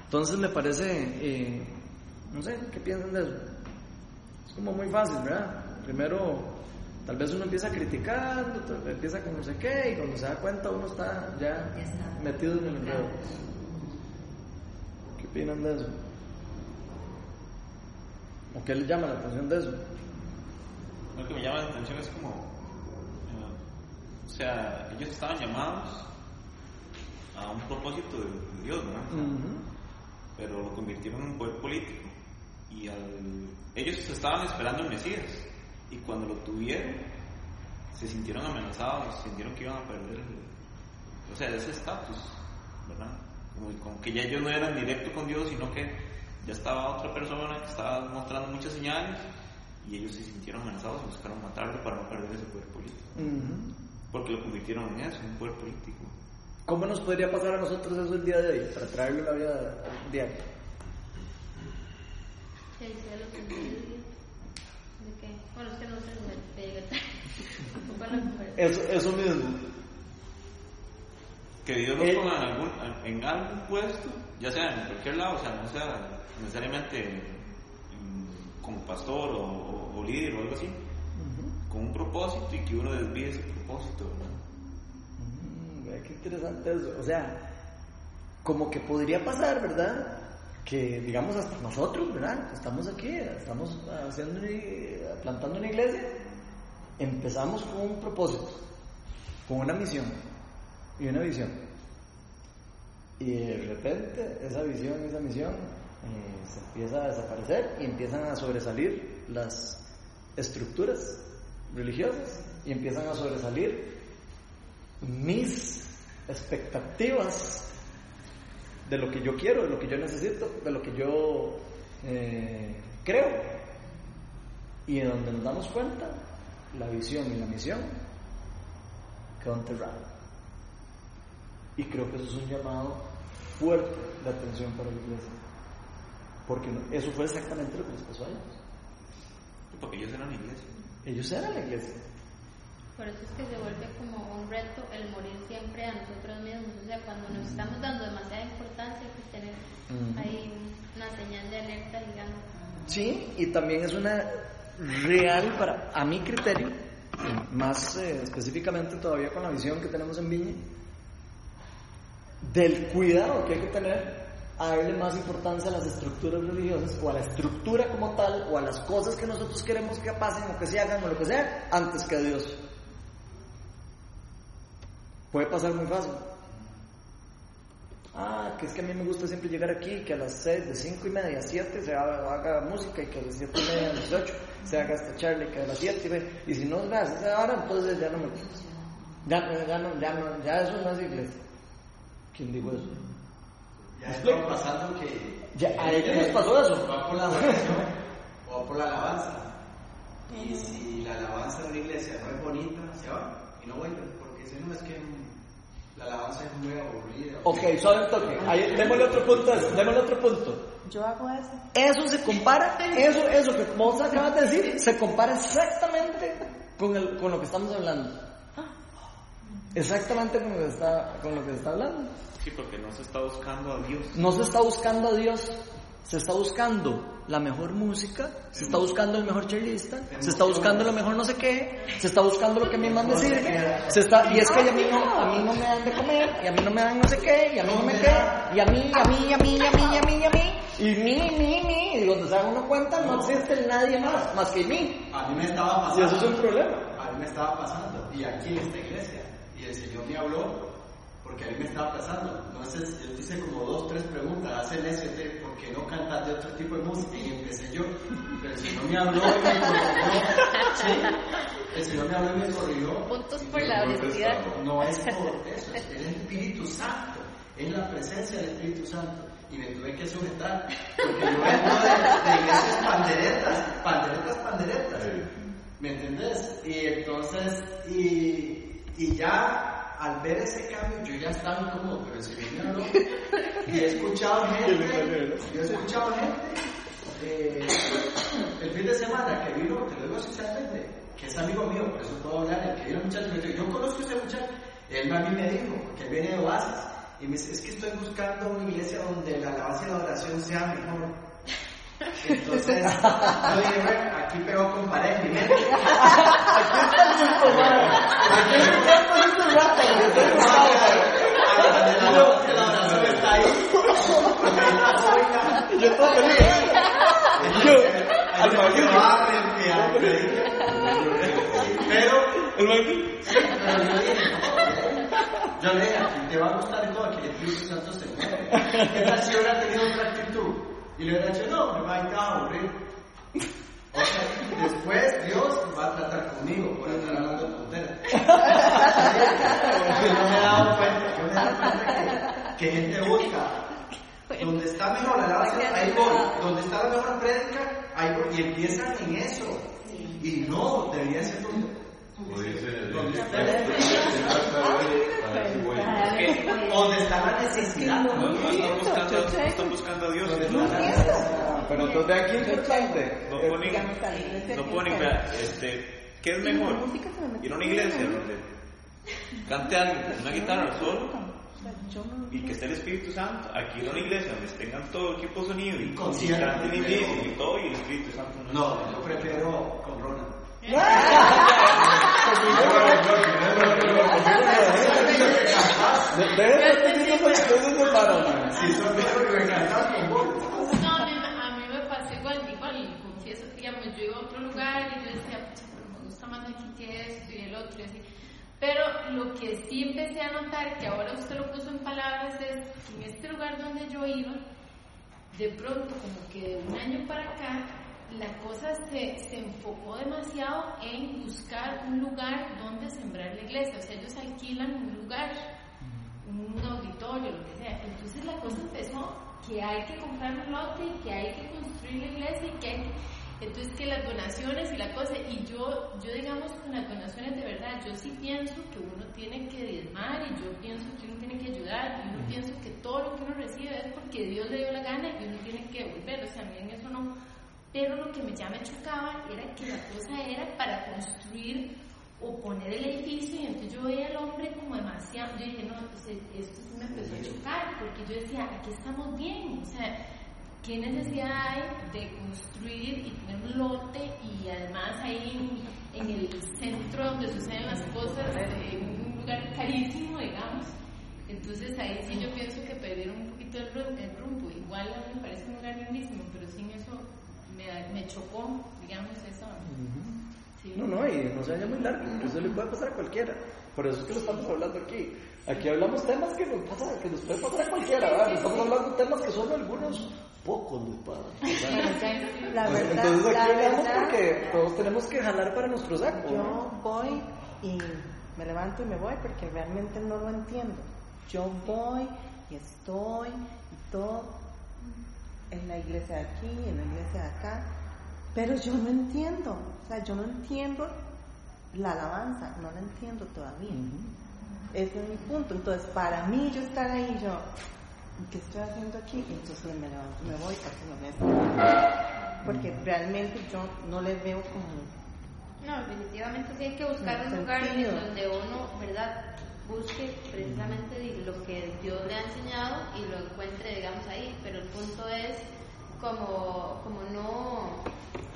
Entonces me parece, no sé, ¿qué piensan de eso? Es como muy fácil, ¿verdad? Primero, tal vez uno empieza criticando, tal vez empieza con no sé qué, y cuando se da cuenta uno está ya Ya está. metido en el enredo. ¿Qué opinan de eso? ¿O qué les llama la atención de eso? Lo que me llama la atención es como, eh, o sea, ellos estaban llamados a un propósito de, de Dios, ¿verdad? Pero lo convirtieron en un poder político. Y al, ellos estaban esperando el Mesías. Y cuando lo tuvieron, se sintieron amenazados, sintieron que iban a perder, el- o sea, ese estatus, ¿verdad? Como, como que ya ellos no eran directo con Dios, sino que ya estaba otra persona que estaba mostrando muchas señales y ellos se sintieron amenazados y buscaron matarlo para no perder ese poder político. Porque lo convirtieron en eso, en un poder político. ¿Cómo nos podría pasar a nosotros eso el día de hoy para traerlo a la vida diaria? Que el cielo te bendiga. ¿De qué? Bueno, es que no sé si me eso, eso mismo. Que Dios lo ponga en algún, en algún puesto, ya sea en cualquier lado, o sea, no sea necesariamente como pastor o, líder o algo así, con un propósito y que uno desvíe ese propósito, ¿verdad? Mm, qué interesante eso. O sea, como que podría pasar, ¿verdad? Que digamos hasta nosotros, ¿verdad? Estamos aquí, estamos haciendo, plantando una iglesia, empezamos con un propósito, con una misión y una visión. Y de repente esa visión y esa misión eh, se empieza a desaparecer y empiezan a sobresalir las estructuras religiosas y empiezan a sobresalir mis expectativas de lo que yo quiero, de lo que yo necesito, de lo que yo eh, creo. Y en donde nos damos cuenta, la visión y la misión quedó enterrado. Y creo que eso es un llamado fuerte de atención para la iglesia. Porque eso fue exactamente lo que les pasó a ellos. Porque ellos eran la iglesia. Ellos eran la iglesia. Por eso es que se vuelve como un reto el morir siempre a nosotros mismos. O sea, cuando nos estamos dando demasiada importancia, hay que tener ahí una señal de alerta digamos. Sí, y también es una real, para, a mi criterio, más eh, específicamente todavía con la visión que tenemos en Viña, del cuidado que hay que tener a darle más importancia a las estructuras religiosas o a la estructura como tal o a las cosas que nosotros queremos que pasen o que se hagan o lo que sea antes que a Dios. Puede pasar muy fácil. Ah, que es que a mí me gusta siempre llegar aquí, que a las 6, de 5 y media a 7 se haga, música y que a las 7 y media a las 8 se haga esta charla y que a las 7 y, y si no es ahora, entonces ya no me ya, ya, no, ya, no, ya eso no es iglesia. ¿Quién dijo eso? Ya está pasando que. Ya, ¿A ellos les pasó eso? Va por la adoración o por la alabanza. Y si la alabanza de una iglesia no es bonita, se va y no vuelven. Porque si no es que la alabanza es muy aburrida. Ok, solo un toque. Ahí, démosle otro punto. Démosle otro punto. Yo hago eso. Eso se compara, eso, eso que vos acabas de decir, se compara exactamente con, el, con lo que estamos hablando. Exactamente con lo que está, con lo que se está hablando. Sí, porque no se está buscando a Dios. No se está buscando a Dios. Se está buscando la mejor música, se está buscando el mejor chelista, se está buscando lo mejor no sé qué, se está buscando lo que a mí más me sirve, se está, y es que a mí, no, a mí no me dan de comer, y a mí no me dan no sé qué, y a mí no me qué, y a mí, a mí, a mí, a mí, a mí, a mí, y mí, mí, mí, y donde se haga uno cuenta no existe nadie más, más que mí. A mí me estaba pasando. Y eso es un problema. A mí me estaba pasando, y aquí en esta iglesia, y el Señor me habló porque a mí me estaba pasando. Entonces, yo hice como dos, tres preguntas, hacen eso, ¿por qué no cantas de otro tipo de música? Y empecé yo, pero el Señor me habló y me corrigió. Sí, el Señor me habló y me corrigió. Puntos por la honestidad. No es por eso, es el Espíritu Santo, es la presencia del Espíritu Santo. Y me tuve que sujetar, porque yo vengo de, de iglesias panderetas, panderetas, panderetas. ¿Me entendés? Y entonces, y, y ya al ver ese cambio, yo ya estaba incómodo, pero Señor me habló. Y he escuchado gente, yo he escuchado gente, eh, el fin de semana que vino, que luego sinceramente, que es amigo mío, por eso puedo hablar, el que vino muchacho, me dijo, yo conozco a ese muchacho, él a mí me dijo, que él viene de Oasis, y me dice, es que estoy buscando una iglesia donde la alabanza y la oración sea mejor. Entonces, yo dije, bueno, aquí pegó con pared mi mente. Aquí está el punto, Aquí está el rato, La oración está ahí. Yo todo feliz. Yo, al Pero, el. Pero yo dije, yo le dije, te va a gustar todo, aquí el Espíritu Santo se mueve. ¿Qué tal si hubiera tenido otra actitud? Y le hubiera dicho, no, me va a ir a aburrir. O sea, después Dios va a tratar conmigo por estar hablando de tonteras. yo me he dado cuenta, yo me he dado cuenta que, que gente busca donde está mejor la alabanza, ahí voy. Donde está la mejor prédica, ahí voy. Y empiezan en eso. Y no, debería ser donde Donde está la necesidad. están buscando a Dios. Pero entonces aquí es importante. No ponen, no ponen, este, ¿qué es mejor? Ir a una iglesia donde cante una guitarra solo y que esté el Espíritu Santo. Aquí en una iglesia donde tengan todo equipo sonido y, y canten y, y todo y el Espíritu Santo no. No, yo prefiero con Ronald. No, a mí me pasó igual, igual, confieso que digamos, yo iba a otro lugar y yo decía, pero me gusta más aquí que esto y el otro y así. Pero lo que sí empecé a notar, que ahora usted lo puso en palabras, es que en este lugar donde yo iba, de pronto, como que de un año para acá, la cosa se, se enfocó demasiado en buscar un lugar donde sembrar la iglesia. O sea, ellos alquilan un lugar, un auditorio, lo que sea. Entonces la cosa empezó que hay que comprar un lote y que hay que construir la iglesia y que hay que entonces, que las donaciones y la cosa, y yo, yo digamos con las donaciones de verdad, yo sí pienso que uno tiene que diezmar y yo pienso que uno tiene que ayudar y uno pienso que todo lo que uno recibe es porque Dios le dio la gana y uno tiene que devolver, o sea, a mí en eso no. Pero lo que me, ya me chocaba era que la cosa era para construir o poner el edificio y entonces yo veía al hombre como demasiado, yo dije, no, entonces esto sí me empezó a chocar porque yo decía, aquí estamos bien, o sea, ¿Qué necesidad hay de construir y tener un lote y además ahí en, el centro donde suceden las cosas, en un lugar carísimo, digamos? Entonces ahí sí yo pienso que perdieron un poquito el, rumbo. Igual a mí me parece un lugar lindísimo, pero sin eso me, me chocó, digamos, eso. No, no, y no se vaya muy largo, eso le puede pasar a cualquiera. Por eso es que lo estamos hablando aquí. Aquí hablamos temas que nos, pasa, que nos puede pasar a cualquiera, ¿verdad? Estamos hablando de temas que solo algunos pocos les pasan. La verdad, Entonces aquí la hablamos verdad, porque todos tenemos que jalar para nuestro saco. Yo ¿no? voy y me levanto y me voy porque realmente no lo entiendo. Yo voy y estoy y todo en la iglesia de aquí, en la iglesia de acá, pero yo no entiendo. O sea, yo no entiendo la alabanza, no la entiendo todavía. Ese es mi punto. Entonces, para mí, yo estar ahí, yo, ¿qué estoy haciendo aquí? Entonces me levanto, me voy, casi no Porque realmente yo no le veo como No, definitivamente sí hay que buscar un lugar en donde uno, ¿verdad? Busque precisamente lo que Dios le ha enseñado y lo encuentre, digamos, ahí. Pero el punto es como, como no,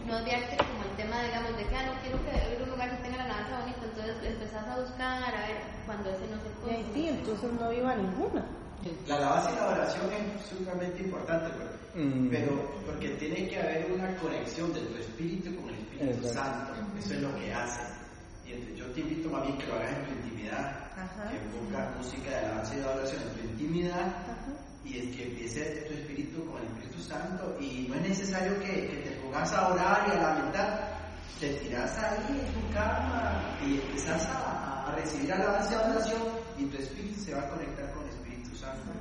no odiarte como el tema, digamos, de que ah, no quiero que ir un lugar que tenga la alabanza bonita, entonces empezás a buscar, a ver, cuando ese no se Y puede. ahí sí, entonces no iba ninguna. La alabanza y la oración es sumamente importante, pero, Mm. pero porque tiene que haber una conexión de tu espíritu con el Espíritu Exacto. Santo. Eso es lo que hace. Y entonces, yo te invito más bien que lo hagas en tu intimidad, Ajá. que pongas música de alabanza y de oración en tu intimidad y es que empiece tu espíritu con el Espíritu Santo y no es necesario que, que te pongas a orar y a lamentar. Te tiras ahí en tu cama y empiezas a, a recibir alabanza y oración y tu espíritu se va a conectar con el Espíritu Santo.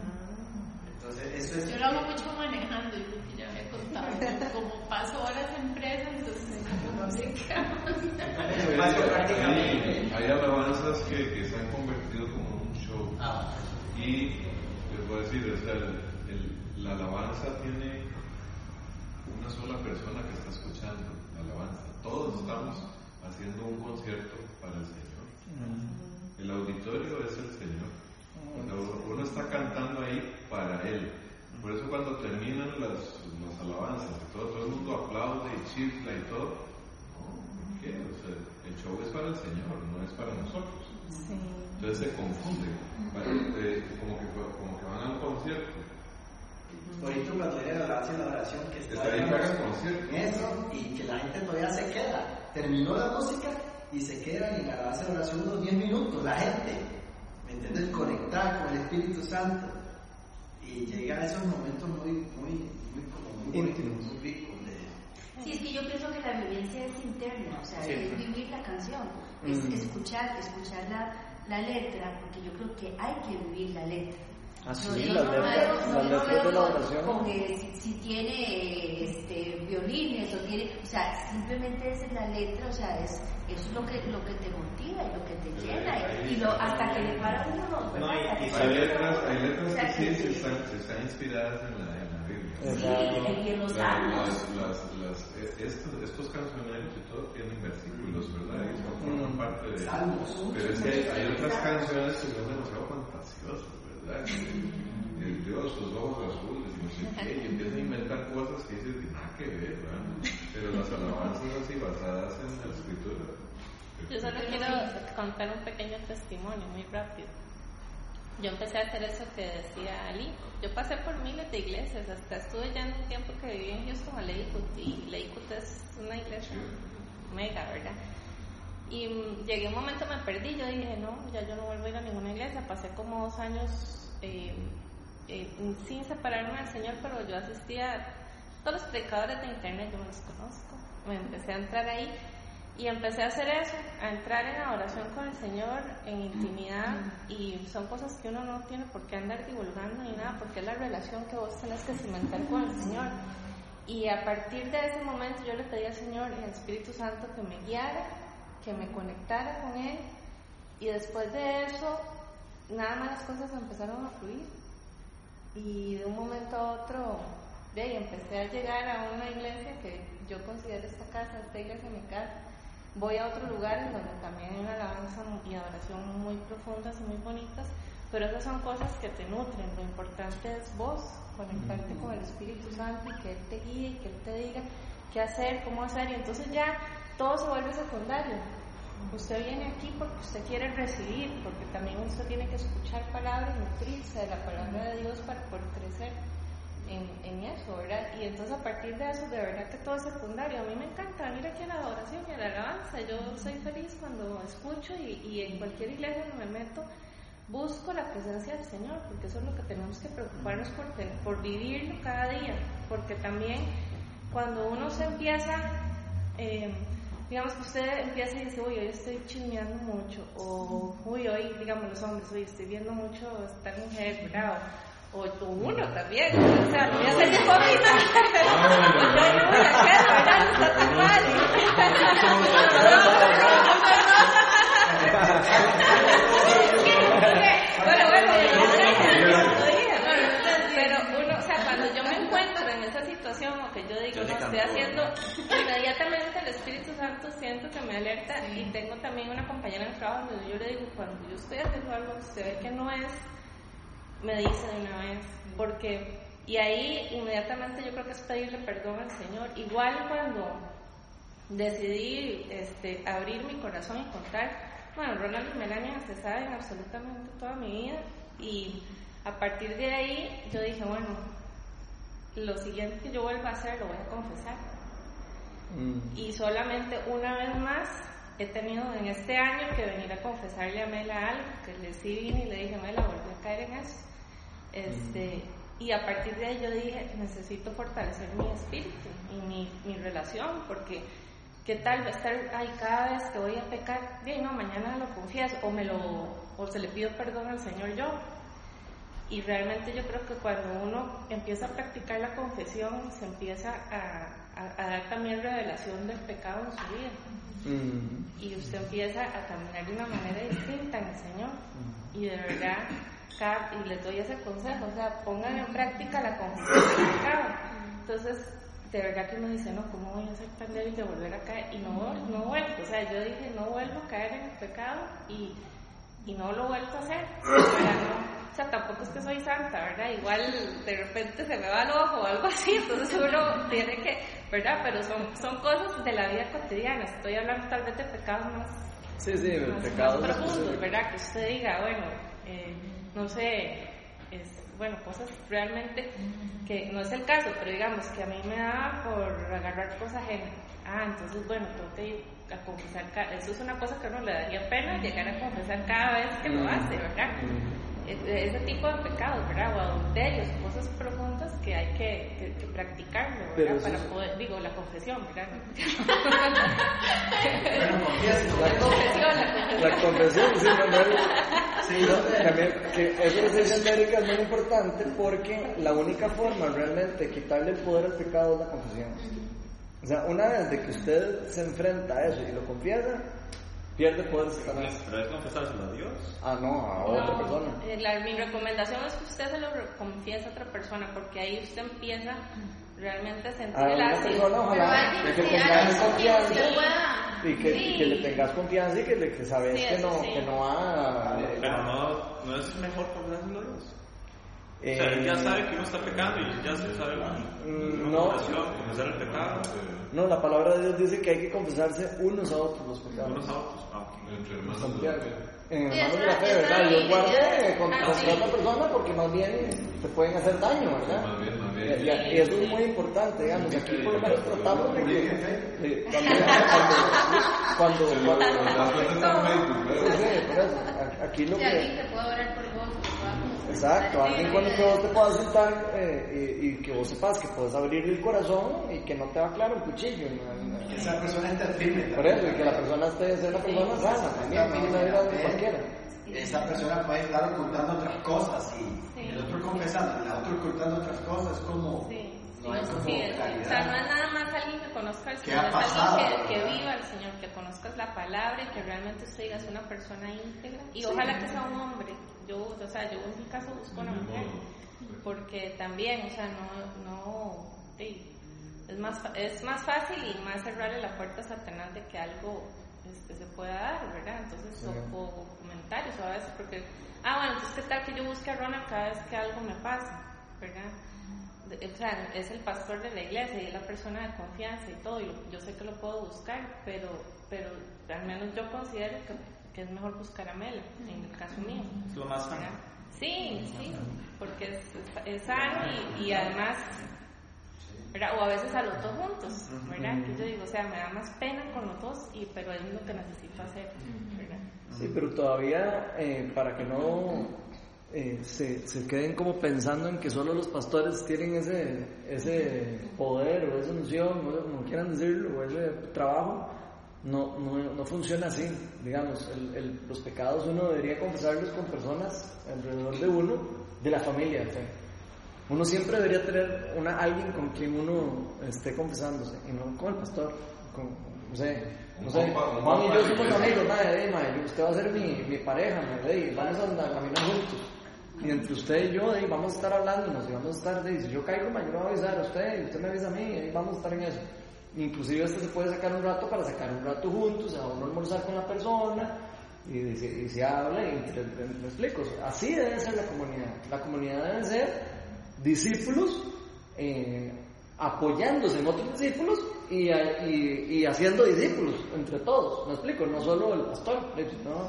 Entonces, eso es. Yo lo hago mucho manejando, yo que ya me he contado. Como paso horas en presa, entonces no sé qué hago. Paso prácticamente. Hay alabanzas que, que se han convertido como un show. Ah, Y a decir, o sea, el- el- la alabanza tiene una sola persona que está escuchando la alabanza. Todos estamos haciendo un concierto para el Señor. El auditorio es el Señor. O sea, uno- está cantando ahí para Él. Por eso cuando terminan las, las alabanzas y todo, todo el mundo aplaude y chifla y todo. No, ¿por qué? O sea, el show es para el Señor, no es para nosotros. Sí. Entonces se confunden, van, eh, como, que, como que van a un concierto. Viene la alabanza y la oración que está ahí que hagan concierto. eso y que la gente todavía se queda. Terminó la música y se quedan en la y la oración unos 10 minutos, la gente. ¿Me entiendes? Conectada con el Espíritu Santo. Y llega a esos momentos muy, muy, muy, como muy Íntimos. muy ricos de, Sí, es que yo pienso que la vivencia es interna, o sea, Sí. es vivir la canción, es Mm. escuchar, escuchar la, la letra, porque yo creo que hay que vivir la letra. Ah, sí, no, las no, letras, no, no veo de la con- oración. con, eh, si, si tiene este, violines o tiene, o sea, simplemente es la letra, o sea, es, es lo que lo que te motiva y lo que te llena y, y lo, hasta que le para uno. No, y- Hasta y que- Hay letras, hay letras O sea, que sí que- se están, se están inspiradas en la, en la Biblia. Y en los La- salmos. las, las, las, eh, estos, estos cancioneros y todo tienen versículos, ¿verdad? Y son forman parte de Salmos. Pero es que hay, hay otras canciones que son demasiado fantasiosas, ¿verdad? Que, el Dios, los ojos azules, no sé qué, y empiezan a inventar cosas que dices, nada que ver, ¿verdad? Pero las alabanzas así basadas en la escritura. Yo solo quiero contar un pequeño testimonio muy rápido. Yo empecé a hacer eso que decía Ali. Yo pasé por miles de iglesias, hasta estuve ya en un tiempo que viví en Houston a Lakewood y Lakewood es una iglesia mega, ¿verdad? Y llegué un momento, me perdí, yo dije, no, ya yo no vuelvo a ir a ninguna iglesia. Pasé como dos años eh, eh, sin separarme del Señor, pero yo asistía a todos los predicadores de internet, yo me los conozco. Me empecé a entrar ahí y empecé a hacer eso, a entrar en la oración con el Señor, en intimidad, y son cosas que uno no tiene por qué andar divulgando ni nada, porque es la relación que vos tenés que cimentar con el Señor. Y a partir de ese momento yo le pedí al Señor, el Espíritu Santo, que me guiara, que me conectara con Él, y después de eso, nada más las cosas empezaron a fluir. Y de un momento a otro, de ahí empecé a llegar a una iglesia que yo considero esta casa, esta iglesia mi casa. Voy a otros lugares donde también hay una alabanza y adoración muy profundas y muy bonitas, pero esas son cosas que te nutren. Lo importante es vos, conectarte con el Espíritu Santo y que Él te guíe y que Él te diga qué hacer, cómo hacer, y entonces ya todo se vuelve secundario. Usted viene aquí porque usted quiere recibir, porque también usted tiene que escuchar palabras nutrirse de la palabra de Dios para poder crecer en, en eso, ¿verdad? Y entonces a partir de eso, de verdad que todo es secundario. A mí me encanta venir aquí a la adoración y a la alabanza. Yo soy feliz cuando escucho y, y en cualquier iglesia donde me meto, busco la presencia del Señor, porque eso es lo que tenemos que preocuparnos por, por vivirlo cada día, porque también cuando uno se empieza, eh, digamos que usted empieza y dice, uy, hoy estoy chismeando mucho, o uy, hoy, digamos los hombres, hoy estoy viendo mucho esta mujer, ¿verdad? O, o uno también, o sea, yo no voy a hacer, ¿verdad? No está tan mal. Bueno, bueno, pero uno, o sea, cuando yo me encuentro en esa situación o que yo digo, Yo no estoy haciendo, inmediatamente el Espíritu Santo siento que me alerta y tengo también una compañera en el trabajo donde yo le digo, cuando yo estoy haciendo algo que usted ve que no es, me dice de una vez, porque, y ahí inmediatamente yo creo que es pedirle perdón al Señor, igual cuando decidí este, abrir mi corazón y contar, bueno, Ronald y Melania se saben absolutamente toda mi vida y a partir de ahí yo dije, bueno, lo siguiente que yo vuelva a hacer lo voy a confesar. Mm. Y solamente una vez más he tenido en este año que venir a confesarle a Mela algo, que le sí vine y le dije, Mela, volví a caer en eso. Este, Y a partir de ahí yo dije, necesito fortalecer mi espíritu y mi, mi relación, porque qué tal va a estar, ay, cada vez que voy a pecar, bien, no, mañana lo confieso, o, me lo, o se le pido perdón al Señor yo. Y realmente yo creo que cuando uno empieza a practicar la confesión, se empieza a, a- a dar también revelación del pecado en su vida. Mm. Y usted empieza a caminar de una manera distinta en el Señor. Y de verdad, cada- y les doy ese consejo, o sea, pongan en práctica la confesión del pecado. Entonces, de verdad que uno dice, no, ¿cómo voy a ser tan débil de volver a caer? Y no, no vuelvo, o sea, yo dije, no vuelvo a caer en el pecado y, y no lo he vuelto a hacer. ¿verdad? No, o sea, tampoco es que soy santa, ¿verdad? Igual de repente se me va el ojo o algo así, entonces uno tiene que, ¿verdad? Pero son, son cosas de la vida cotidiana, estoy hablando tal vez de pecados más Sí, sí, más, pecado. más profundos, ¿verdad? Que usted diga, bueno, eh, no sé, es, bueno, cosas realmente que no es el caso, pero digamos que a mí me da por agarrar cosas ajenas. Ah, entonces, bueno, tengo que ir a confesar, eso es una cosa que a uno le daría pena llegar a confesar cada vez que lo hace, ¿verdad? Ese tipo de pecados, ¿verdad? O adulterios, cosas profundas que hay que, que, que practicarlo, ¿verdad? Para es- poder, digo, la confesión, ¿verdad? La confesión, la confesión. La confesión, sí, no, no, Sí, también, que eso dice Erika es muy importante porque la única forma realmente de quitarle el poder al pecado es la confesión. O sea, una vez de que usted se enfrenta a eso y lo confiesa, pierde poder Satanás. ¿Pero es confesárselo a Dios? Ah, no, a otra No, persona. eh, la- mi recomendación es que usted se lo confiese a otra persona porque ahí usted empieza realmente a sentir A el una ácido. persona, ojalá, de que que- tengas que confianza. pueda- Y que, Sí. que le tengas confianza y que, le, que sabes Sí, que, no, sí. que no va a... Pero no, no es mejor confesárselo a Dios. eh, O sea, él ya sabe que uno está pecando y ya se sabe la Mm, no. confesión, confesar el pecado. No, la palabra de Dios dice que hay que confesarse unos a otros los pecados. Unos a otros. Ah. Entre hermanos de Santiago. la fe. En hermanos de la fe, ¿verdad? Yo guardé con- Ah, contra sí. otra persona porque más bien te pueden hacer daño, ¿verdad? Más bien, más Y, bien. y- y eso es muy importante, digamos. Aquí por lo menos tratamos de que eh, cuando, cuando, Aquí orar por vos, que pueda como Exacto, alguien el con el que vos te puedas sentar eh, y, y que vos sepas que puedes abrir el corazón y que no te va a clavar un cuchillo. ¿no? Que esa persona esté firme. Por eso, y que la persona esté, sea una persona sana, también, no una vida de cualquiera. Esa persona puede estar ocultando otras cosas y Sí. el otro confesando, la otra ocultando otras cosas, es como Sí, no hay como sí, o sea, no es nada más alguien que conozca al ¿Qué Señor, es pasado? alguien que, que viva al Señor, que conozcas la palabra y que realmente usted diga es una persona íntegra. Y ojalá que sea un hombre. Yo, o sea, yo en mi caso busco una mujer. Porque también, o sea, no, no, sí, es más, fa- es más fácil y más cerrarle la puerta a Satanás de que algo este, se pueda dar, ¿verdad? Entonces, Sí. o, o comentarios, o a veces, porque, ah, bueno, entonces, ¿qué tal que yo busque a Ronald cada vez que algo me pasa, ¿verdad? De- o sea, es el pastor de la iglesia y es la persona de confianza y todo, y lo- yo sé que lo puedo buscar, pero, pero al menos yo considero que, que es mejor buscar a Mela, en el caso mío. Es lo más sano. Sí, sí, porque es, es- es sano y, y además, ¿verdad? o a veces a los dos juntos, ¿verdad? Que yo digo, o sea, me da más pena con los dos, y, pero es lo que necesito hacer, ¿verdad? Sí, pero todavía eh, para que no eh, se, se queden como pensando en que solo los pastores tienen ese, ese poder o esa unción, o como quieran decirlo, o ese trabajo, no, no, no funciona así. Digamos, el- el- los pecados uno debería confesarlos con personas alrededor de uno, de la familia. o sea, Uno siempre debería tener una, alguien con quien uno esté confesándose, y no con el pastor. Con, no sé, no sé, Juan y yo somos amigos, madre, madre, usted va a ser mi, mi pareja, madre, y vamos a caminar juntos. Y entre usted y yo, eh, vamos a estar hablándonos y vamos a estar, si yo caigo, le voy a avisar a usted y usted me avisa a mí, y vamos a estar en eso. Inclusive este se puede sacar un rato para sacar un rato juntos, a uno almorzar con la persona y, y se, y se habla y entre- me explico. Así debe ser la comunidad. La comunidad debe ser discípulos eh, apoyándose en otros discípulos y, y- y haciendo discípulos entre todos. ¿Me explico? No solo el pastor. No,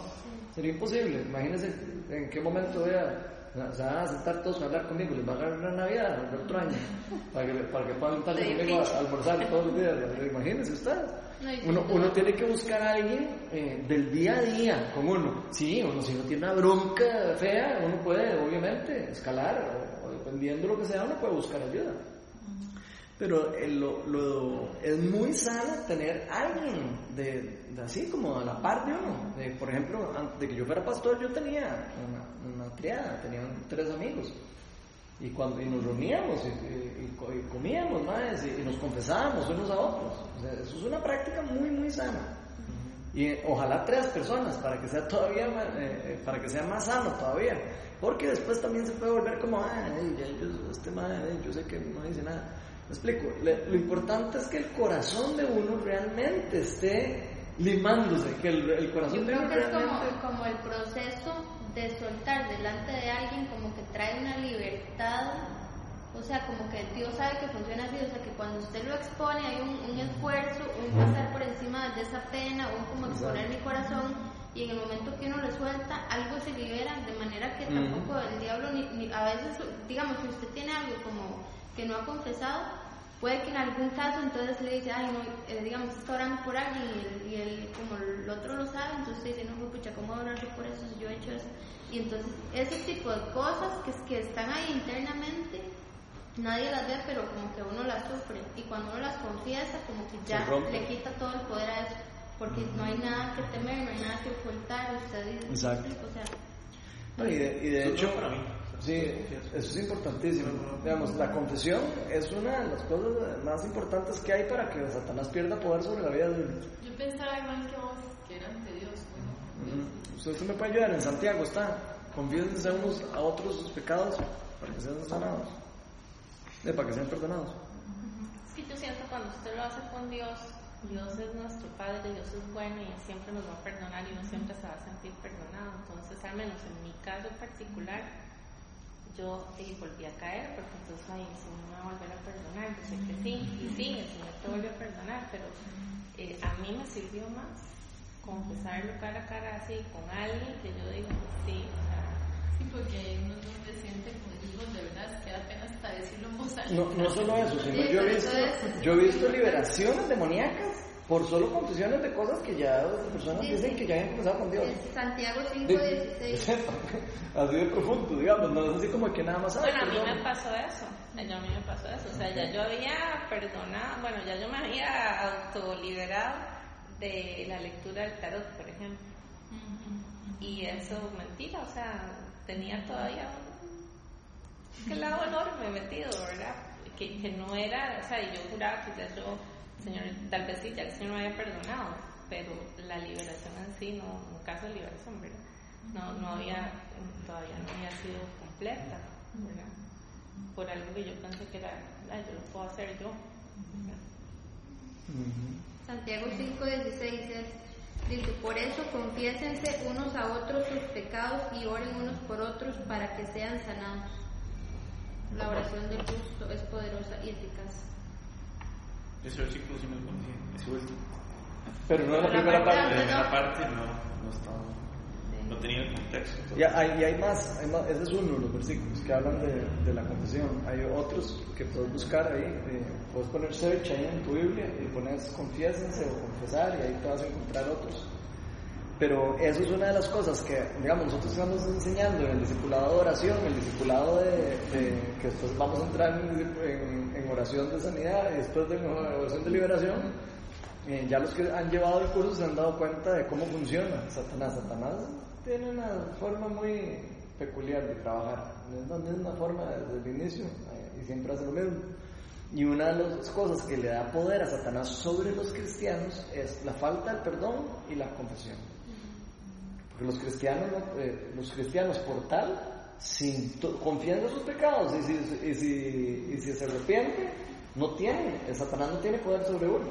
sería imposible. Imagínense en qué momento vea. Se van a sentar todos a hablar conmigo, les va a agarrar una Navidad el otro año para que, para que puedan Sí, conmigo a, almorzar todos los días. Imagínense ustedes. No, Uno, uno tiene que buscar a alguien eh, del día a día con uno. Sí, uno si uno tiene una bronca fea, uno puede obviamente escalar o, o dependiendo de lo que sea, uno puede buscar ayuda. Pero eh, lo, lo- es muy sano tener alguien de, de así como a la par de uno. De, por ejemplo, antes de que yo fuera pastor, yo tenía una, una triada, tenía tres amigos. Y cuando y nos reuníamos y, y- y co- y comíamos más y, nos confesábamos unos a otros. O sea, eso es una práctica muy, muy sana. Y eh, ojalá tres personas para que sea todavía más, eh, para que sea más sano todavía. Porque después también se puede volver como, ah, yo, este madre, yo sé que no dice nada. Me explico. Le- lo importante es que el corazón de uno realmente esté limándose, que el, el corazón Yo de creo uno que es realmente... como, como el proceso de soltar delante de alguien, como que trae una libertad, o sea, como que Dios sabe que funciona así, o sea, que cuando usted lo expone hay un, un esfuerzo, un pasar por encima de esa pena, un como exponer mi corazón, y en el momento que uno lo suelta, algo se libera, de manera que tampoco el diablo, ni, ni- a veces, digamos, si usted tiene algo como que no ha confesado, puede que en algún caso entonces le dice, ay, no, eh, digamos, está orando por alguien y, el, y el- como el otro lo sabe, entonces dice, no, pues, pucha, ¿cómo orar yo por eso si yo he hecho eso? Y entonces, ese tipo de cosas que, que están ahí internamente, nadie las ve, pero como que uno las sufre. Y cuando uno las confiesa, como que ya le quita todo el poder a eso. Porque no hay nada que temer, no hay nada que ocultar. Usted dice, Exacto. o sea, No, y, de, y de hecho, para mí. Sí, eso es importantísimo. Digamos, la confesión es una de las cosas más importantes que hay para que Satanás pierda poder sobre la vida de uno. Yo pensaba igual que vos, que era ante Dios. ¿no? Usted, usted me puede ayudar, en Santiago está, confiésense unos a otros sus pecados para que sean sanados, Eh, para que sean perdonados. Es que yo siento cuando usted lo hace con Dios, Dios es nuestro Padre, Dios es bueno y Él siempre nos va a perdonar y uno siempre se va a sentir perdonado. Entonces, al menos en mi caso particular, yo eh, volví a caer porque entonces, ay, el Señor me va a volver a perdonar. Yo sé que sí, y sí, el Señor te vuelve a perdonar, pero eh, a mí me sirvió más confesarlo cara a cara así con alguien que yo digo, sí, o sea, Sí, porque uno no se siente como hijos de verdad, es que da pena hasta decirlo en voz alta. No, no solo eso, sino Sí, yo he visto, yo he visto liberaciones demoníacas por solo confesiones de cosas que ya las personas Sí, dicen sí. que ya habían comenzado con Dios. Es Santiago De- 5:16. así de profundo, digamos, no es así como que nada más. "Ay, Bueno, a mí perdón". me pasó eso. Yo a mí me pasó eso. O sea, ya yo había perdonado, bueno, ya yo me había autoliberado de la lectura del tarot, por ejemplo. Y eso, mentira, o sea, tenía todavía un clavo enorme metido, ¿verdad? Que, que no era, o sea, y yo juraba que ya yo, Señor, tal vez sí, ya el Señor me había perdonado, pero la liberación en sí, no, un caso de liberación, ¿verdad? No, no había, todavía no había sido completa, ¿verdad? Por algo que yo pensé que era, ah, yo lo puedo hacer yo. ¿verdad? Santiago 5:16 es, dice, por eso confiésense unos a otros sus pecados y oren unos por otros para que sean sanados. La oración del justo es poderosa y eficaz. Ese versículo sí me lo conté, ese último. Pero no es la La primera parte La primera parte no, no estaba, no tenía el contexto. Y hay, y hay más, hay más, ese es uno de los versículos que hablan de, de la confesión. Hay otros que puedes buscar ahí, eh, puedes poner search ahí en tu Biblia y pones confiésense o confesar y ahí te vas a encontrar otros. Pero eso es una de las cosas que, digamos, nosotros estamos enseñando en el discipulado de oración, el discipulado de, que después vamos a entrar en, en- en oración de sanidad y después de oración de liberación. eh, ya los que han llevado el curso se han dado cuenta de cómo funciona Satanás. Satanás tiene una forma muy peculiar de trabajar, es la misma forma desde el inicio eh, y siempre hace lo mismo. Y una de las cosas que le da poder a Satanás sobre los cristianos es la falta de perdón y la confesión. Porque los cristianos, no- eh, los cristianos por tal, sin confiando en sus pecados y si, y si, y si se arrepiente, no tiene, el Satanás no tiene poder sobre uno.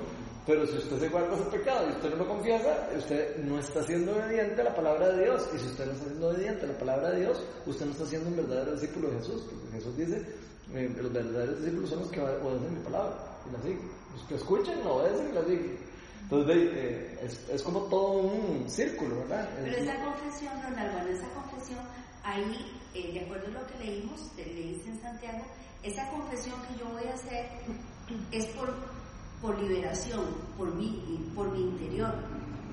Pero si usted se guarda su pecado y usted no lo confiesa, usted no está siendo obediente a la palabra de Dios. Y si usted no está siendo obediente a la palabra de Dios, usted no está siendo un verdadero discípulo de Jesús. Porque Jesús dice, eh, los verdaderos discípulos son los que obedecen mi palabra y la siguen. Los que escuchan, la obedecen y la siguen. Entonces, eh, es, es como todo un círculo, ¿verdad? Pero Es- esa confesión, Ronaldo, en esa confesión, ahí, eh, de acuerdo a lo que leímos, leíste en Santiago, esa confesión que yo voy a hacer es por, por liberación, por mi, por mi interior.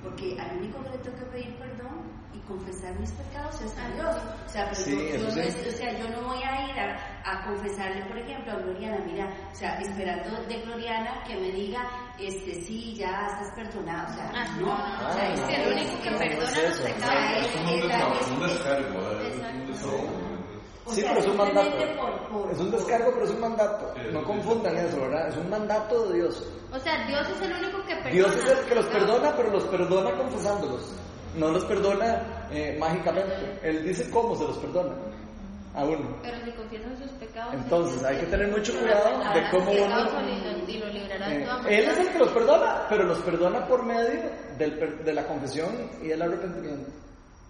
Porque al único que le tengo que pedir perdón confesar mis pecados es a Dios. O sea, pero Sí, yo, no es- o sea, yo no voy a ir a, a confesarle, por ejemplo, a Gloriana, mira, o sea, esperando de Gloriana que me diga, este, sí, ya estás perdonado. O sea, Ah, no, no, o sea, no, es no, que el único que perdona los pecados. Es un descargo. O Sí, sea, pero es un mandato. simplemente por- por- Es un descargo, pero es un mandato. Sí, No confundan eso, ¿verdad? Es un mandato de Dios. O sea, Dios es el único que perdona. Dios es el que los pecados. perdona, pero los perdona confesándolos. No los perdona eh, mágicamente. Él dice cómo se los perdona a uno. Pero si confiesan sus pecados. Entonces, hay que tener mucho cuidado de cómo uno- Eh, él es el que los perdona, pero los perdona por medio del per- de la confesión y el arrepentimiento.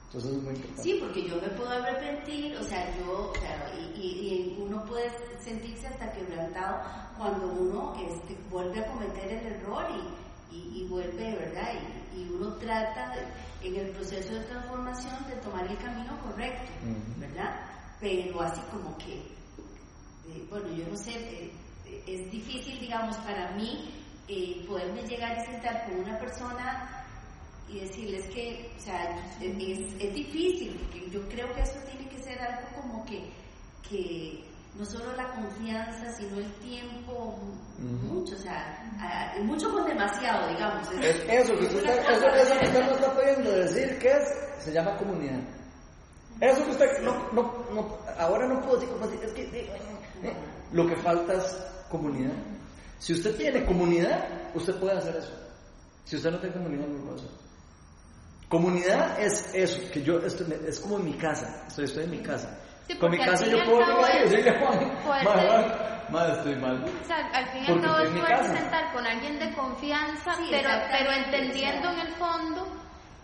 Entonces es muy importante. Sí, porque yo me puedo arrepentir, o sea, yo, o sea, y, y- y uno puede sentirse hasta quebrantado cuando uno este, vuelve a cometer el error y, y- y vuelve, ¿verdad? Y, y uno trata de- en el proceso de transformación de tomar el camino correcto. ¿verdad? Pero así como que, eh, bueno, yo no sé, eh, eh, es difícil, digamos, para mí eh, poderme llegar y sentar con una persona y decirles que, o sea, es, es difícil, porque yo creo que eso tiene que ser algo como que, que no solo la confianza, sino el tiempo, Ujú. mucho, o sea, mucho con demasiado, digamos. Es eso que usted está, eso, eso que usted nos está pudiendo decir, que es? Se llama comunidad. Eso que usted, no, no, no, ahora no puedo decir como así, es que eh, eh, lo que falta es comunidad. Si usted tiene comunidad, usted puede hacer eso. Si usted no tiene comunidad, no lo puede hacer. Comunidad es eso, que yo estoy, es como en mi casa, estoy, estoy en mi casa. Sí, Con mi casa yo puedo cabo llegar y es- decirle, Juan, puede madre, estoy mal. O sea, al fin y al cabo es casa. sentar con alguien de confianza, Sí, pero, pero entendiendo en el fondo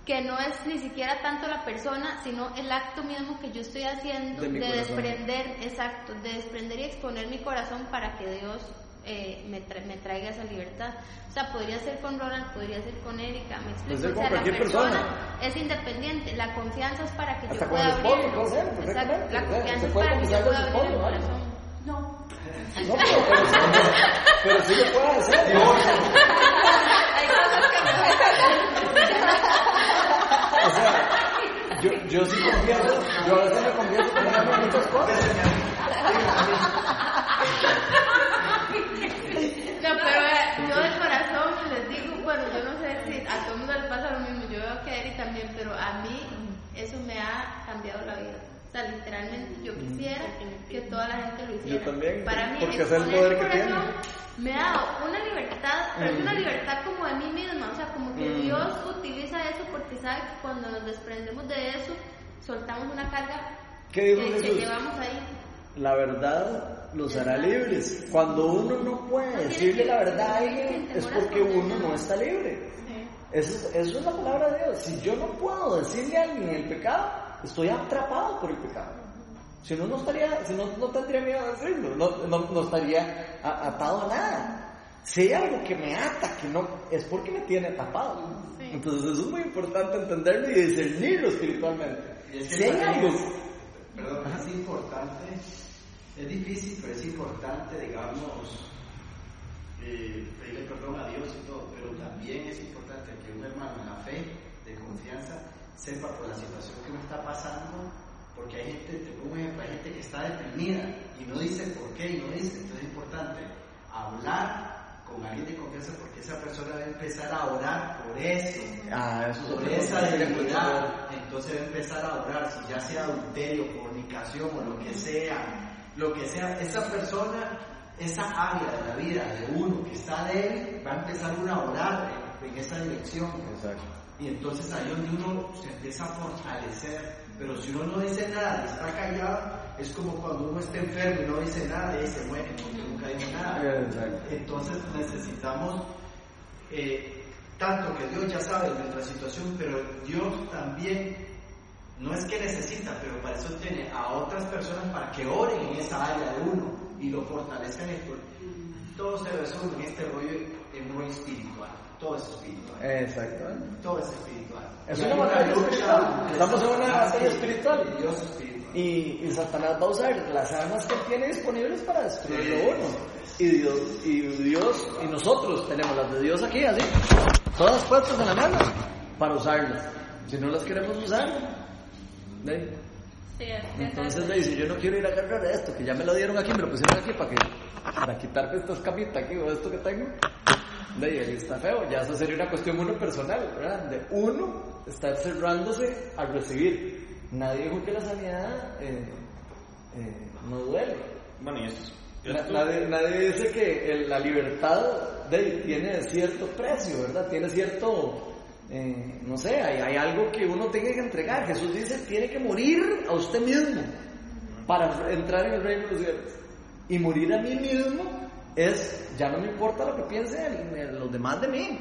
que no es ni siquiera tanto la persona, sino el acto mismo que yo estoy haciendo De de, desprender, exacto, de desprender y exponer mi corazón para que Dios eh, me, tra- me traiga esa libertad. O sea, podría ser con Ronald, podría ser con Erika, me explico. Puede ser O con sea, la cualquier persona persona. es independiente, la confianza es para que Hasta yo pueda el esposo, abrirlo. puede ser, Exacto, la O sea, confianza es para que yo pueda abrir el esposo, ¿vale? corazón. No. No, pero, pero, pero sí lo puede hacer. Hay cosas que no O sea, yo, yo sí confieso, yo a veces me confieso ejemplo, en muchas cosas. No, pero eh, yo de corazón les digo, bueno, yo no sé si a todo el mundo le pasa lo mismo, yo veo que a Eri también, pero a mí eso me ha cambiado la vida. O sea, literalmente yo quisiera que toda la gente lo hiciera. Yo también, Para mí, porque es el poder que tiene. me ha dado una libertad, pero es una Mm. libertad como de mí misma, o sea, como que Mm. Dios utiliza eso porque sabe que cuando nos desprendemos de eso, soltamos una carga ¿Qué dijo que, que Jesús? llevamos ahí. La verdad los hará libres. Cuando uno no puede decirle que- la verdad a que alguien es porque uno no está libre. Eso es, eso es la palabra de Dios. Si yo no puedo decirle a alguien el pecado, estoy atrapado por el pecado. Si no, no estaría, si no, no tendría miedo de decirlo, no, no, no estaría a- atado a nada. Si hay algo que me ata, que no, es porque me tiene atapado. Entonces eso es muy importante entenderlo y discernirlo espiritualmente. Y es que Si hay algo, es- perdón, es importante, es difícil, pero es importante, digamos, eh, pedirle perdón a Dios y todo, pero también es importante hermano en la fe, de confianza, sepa por la situación que me está pasando, porque hay gente, te pongo un ejemplo, hay gente que está deprimida y no dice por qué y no dice, entonces es importante hablar con alguien de confianza porque esa persona va a empezar a orar por eso ah, eso por esa debilidad, entonces va a empezar a orar, si ya sea adulterio, fornicación o lo que sea, lo que sea, esa persona, esa área de la vida de uno que está débil, va a empezar a orar en, esa dirección. Exacto. Y entonces ahí donde uno se empieza a fortalecer. Pero si uno no dice nada y está callado, es como cuando uno está enfermo y no dice nada y se muere porque nunca dijo nada. Exacto. Entonces necesitamos eh, tanto que Dios ya sabe de nuestra situación, pero Dios también no es que necesita, pero para eso tiene a otras personas para que oren en esa área de uno y lo fortalezcan. esto. Todo se resume en este rollo, en rollo espiritual. Todo es espiritual. Exactamente. Todo es espiritual. Es Y una batalla espiritual. Estamos en una batalla espiritual. y Dios espiritual. Y, y Satanás va a usar las armas que él tiene disponibles para destruirlo Sí. uno. Y Dios, y Dios, y nosotros tenemos las de Dios aquí, así, todas puestas en la mano, para usarlas. Si no las queremos usar, entonces es- le dice, yo no quiero ir a cargar esto, que ya me lo dieron aquí, me lo pusieron aquí para que, para quitarme esta escamita aquí o esto que tengo. De ahí está feo, ya eso sería una cuestión uno personal, ¿verdad? De uno estar cerrándose al recibir. Nadie dijo que la sanidad eh, eh, no duele. Bueno, y esto es. Na- esto- nadie, nadie dice que el- la libertad de, tiene cierto precio, ¿verdad? Tiene cierto, eh, no sé, hay, hay algo que uno tiene que entregar. Jesús dice, tiene que morir a usted mismo para entrar en el reino de los cielos. Y morir a mí mismo es, ya no me importa lo que piensen los demás de mí.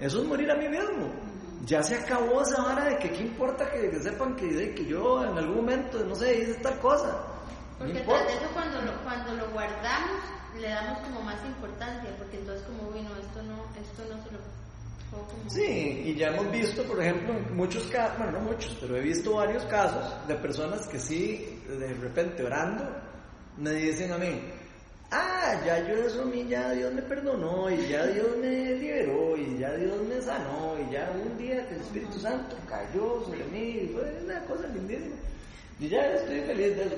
Eso es morir a mí mismo. Ya se acabó esa vara de que qué importa que, que sepan que, de que yo en algún momento, no sé, hice tal cosa. No Porque importa. tras de eso cuando lo, cuando lo guardamos le damos como más importancia, porque entonces como, uy, no, esto no, esto no se lo como... Sí, y ya hemos visto, por ejemplo, muchos casos, bueno, no muchos, pero he visto varios casos de personas que sí, de repente orando, me dicen a mí, ah, ya yo eso a mí, ya Dios me perdonó, y ya Dios me liberó, y ya Dios me sanó, y ya un día que el Espíritu Santo cayó sobre mí, y fue una cosa lindísima. Y ya estoy feliz de eso.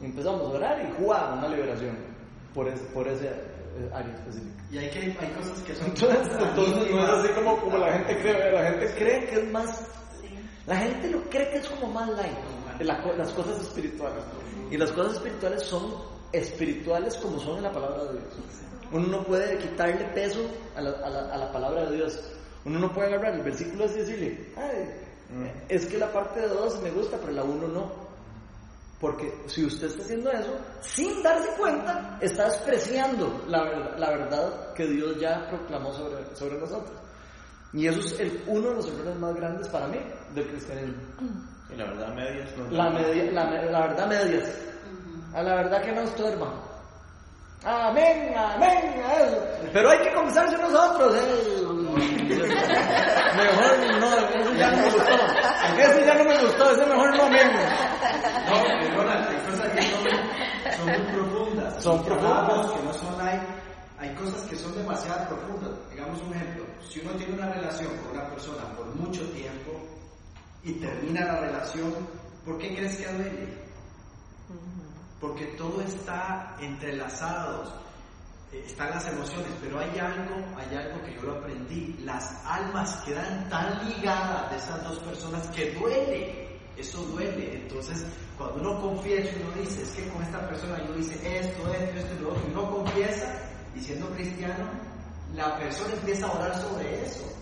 Empezamos a orar y ¡juá! una liberación por, ese, por ese eh, área específica. Y hay, que, hay cosas que son... Entonces, entonces no es así como, como la gente cree, la gente cree que es más, La gente lo cree que es como más light, las cosas espirituales. Y las cosas espirituales son espirituales como son en la palabra de Dios. Uno no puede quitarle peso a la, a la, palabra de Dios. Uno no puede agarrar el versículo así y decirle, Ay, es que la parte de dos me gusta, pero la uno no. Porque si usted está haciendo eso, sin darse cuenta, está despreciando la, la verdad que Dios ya proclamó sobre, sobre nosotros. Y eso es el, uno de los errores más grandes para mí del cristianismo. Y la verdad medias. No la, media, la, la, verdad medias. A la verdad que no estorba. Amén, amén, eso. Pero hay que confesarse nosotros. Eh. mejor no, eso ya no me gustó. Ese ya no me gustó, ese mejor no amén. No, perdona, hay cosas que son, son muy profundas. Son profundas. Que no son hay, hay cosas que son demasiado profundas. Digamos un ejemplo. Si uno tiene una relación con una persona por mucho tiempo y termina la relación, ¿por qué crees que duele? Porque todo está entrelazado, eh, están las emociones, pero hay algo, hay algo que yo lo aprendí, las almas quedan tan ligadas de esas dos personas que duele, eso duele. Entonces, cuando uno confiesa, uno dice, es que con esta persona yo hice esto, esto, esto lo otro, y uno confiesa, y siendo cristiano, la persona empieza a orar sobre eso.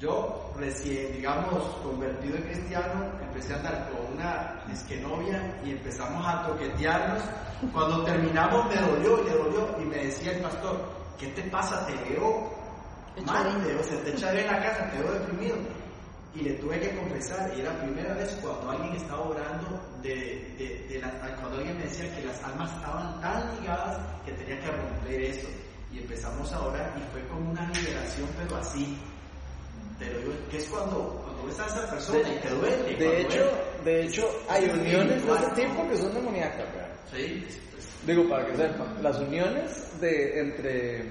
Yo recién, digamos, convertido en cristiano, empecé a andar con una esquenovia y empezamos a toquetearnos. Cuando terminamos me dolió, le dolió y me decía el pastor, ¿qué te pasa? Te veo mal, te, o sea, te echaré en la casa, te veo deprimido. Y le tuve que confesar, y era la primera vez cuando alguien estaba orando, de, de, de cuando alguien me decía que las almas estaban tan ligadas que tenía que romper eso y empezamos a orar y fue como una liberación, pero así. Pero que es cuando, cuando ves a esa persona y te duele. De hecho, de hecho, hay uniones de ese tipo que son demoníacas, Sí. Digo, para que sepan, las uniones de entre,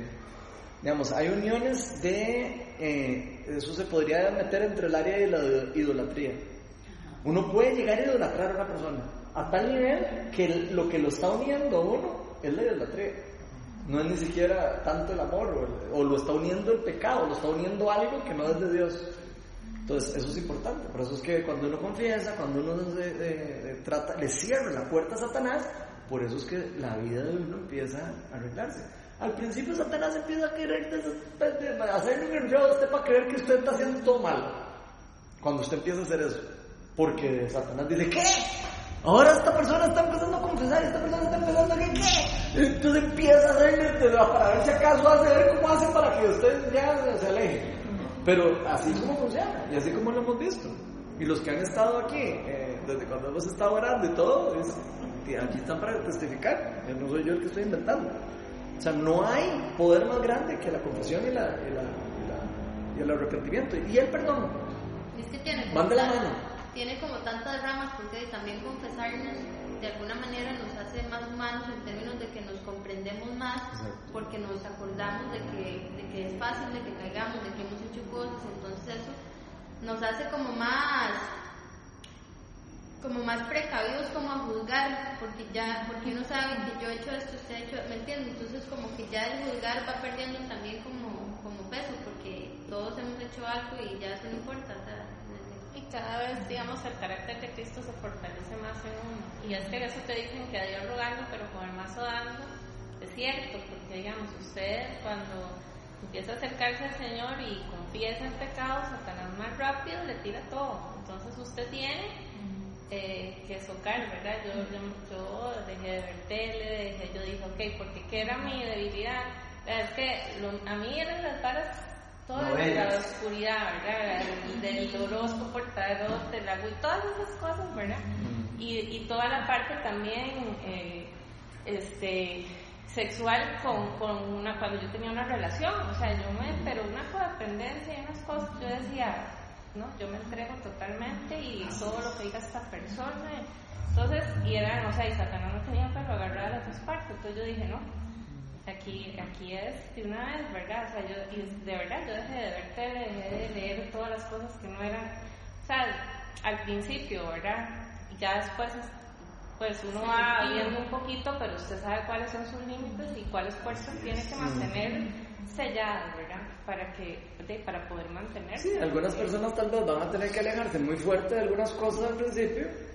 digamos, hay uniones de, eh, eso se podría meter entre el área de la idolatría. Uno puede llegar a idolatrar a una persona a tal nivel que lo que lo está uniendo a uno es la idolatría no es ni siquiera tanto el amor, o, lo está uniendo el pecado, lo está uniendo algo que no es de Dios. Entonces, eso es importante. Por eso es que cuando uno confiesa, cuando uno trata, le cierra la puerta a Satanás, por eso es que la vida de uno empieza a arreglarse. Al principio Satanás empieza a querer hacerle un a usted para creer que usted está haciendo todo mal. Cuando usted empieza a hacer eso. Porque Satanás dice, ¿qué? Ahora esta persona está empezando a confesar, esta persona está empezando a que qué. Entonces empieza a hacerle para ver si acaso hace, ver cómo hace para que usted ya se aleje. Pero así es como funciona y así como lo hemos visto. Y los que han estado aquí, eh, desde cuando hemos estado orando y todo, aquí están para testificar. No soy yo el que estoy inventando. O sea, no hay poder más grande que la confesión y, la, y, la, y, el arrepentimiento. Y el perdón. Es que tiene Van de la mano tiene como tantas ramas porque también confesarnos de alguna manera nos hace más humanos en términos de que nos comprendemos más porque nos acordamos de que, de que es fácil de que caigamos, de que hemos hecho cosas, entonces eso nos hace como más como más precavidos como a juzgar porque ya porque uno sabe que yo he hecho esto usted ha hecho me entiende entonces como que ya el juzgar va perdiendo también como como peso porque todos hemos hecho algo y ya eso no importa y cada vez, digamos, el carácter de Cristo se fortalece más en uno. Y es que eso te dicen que a Dios rogando, pero con el mazo dando, es cierto, porque digamos, usted cuando empieza a acercarse al Señor y confiesa en pecado, Satanás más rápido le tira todo. Entonces usted tiene eh, que socar, ¿verdad? Yo, yo, dejé de ver tele, dejé, yo dije, ok, porque ¿qué era mi debilidad? Es que a mí eran las varas toda la oscuridad, ¿verdad? Del horóscopo, portador del agua y todas esas cosas, ¿verdad? Y, y toda la parte también eh, este, sexual con, con, una, cuando yo tenía una relación, o sea, yo me, pero una codependencia y unas cosas, yo decía, no, yo me entrego totalmente y todo lo que diga esta persona, entonces, y era, o sea, y Satanás no tenía para agarrar las dos partes, entonces yo dije, no, aquí, aquí es de una vez, ¿verdad? O sea, yo, y de verdad, yo dejé de ver tele, dejé de leer todas las cosas que no eran, o sea, al principio, ¿verdad? Y ya después, pues uno va viendo un poquito, pero usted sabe cuáles son sus límites y cuáles fuerzas tiene que mantener selladas, ¿verdad? Para que, para poder mantenerse. Sí, algunas personas tal vez van a tener que alejarse muy fuerte de algunas cosas al principio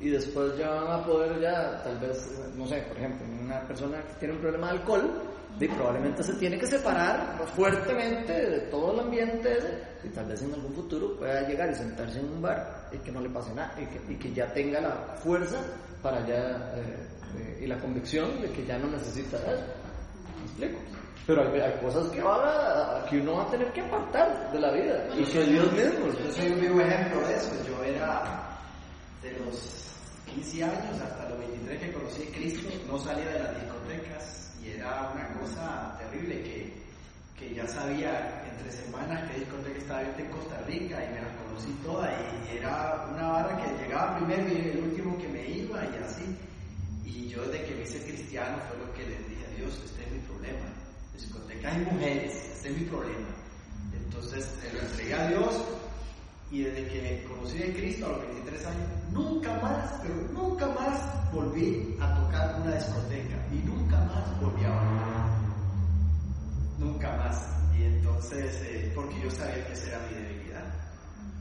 y después ya van a poder ya, tal vez, no sé, por ejemplo, una persona que tiene un problema de alcohol, y probablemente se tiene que separar fuertemente de todo el ambiente y tal vez en algún futuro pueda llegar y sentarse en un bar y que no le pase nada y que, ya tenga la fuerza para ya eh, eh, y la convicción de que ya no necesita eso. ¿Me explico? Pero hay, cosas que, va que uno va a tener que apartar de la vida y que Dios mismo. Yo soy un vivo ejemplo de eso. Yo era de los 15 años hasta los 23 que conocí a Cristo, no salía de las discotecas y era una cosa terrible que, que ya sabía entre semanas qué discoteca estaba en Costa Rica y me las conocí todas y era una barra que llegaba primero y el último que me iba y así. Y yo desde que me hice cristiano fue lo que le dije a Dios, este es mi problema. Discotecas y mujeres, este es mi problema. Entonces se lo entregué a Dios y desde que conocí a Cristo a los 23 años, nunca más, pero nunca más volví a tocar una discoteca y nunca más volví a bailar. Nunca más. Y entonces, eh, porque yo sabía que esa era mi debilidad.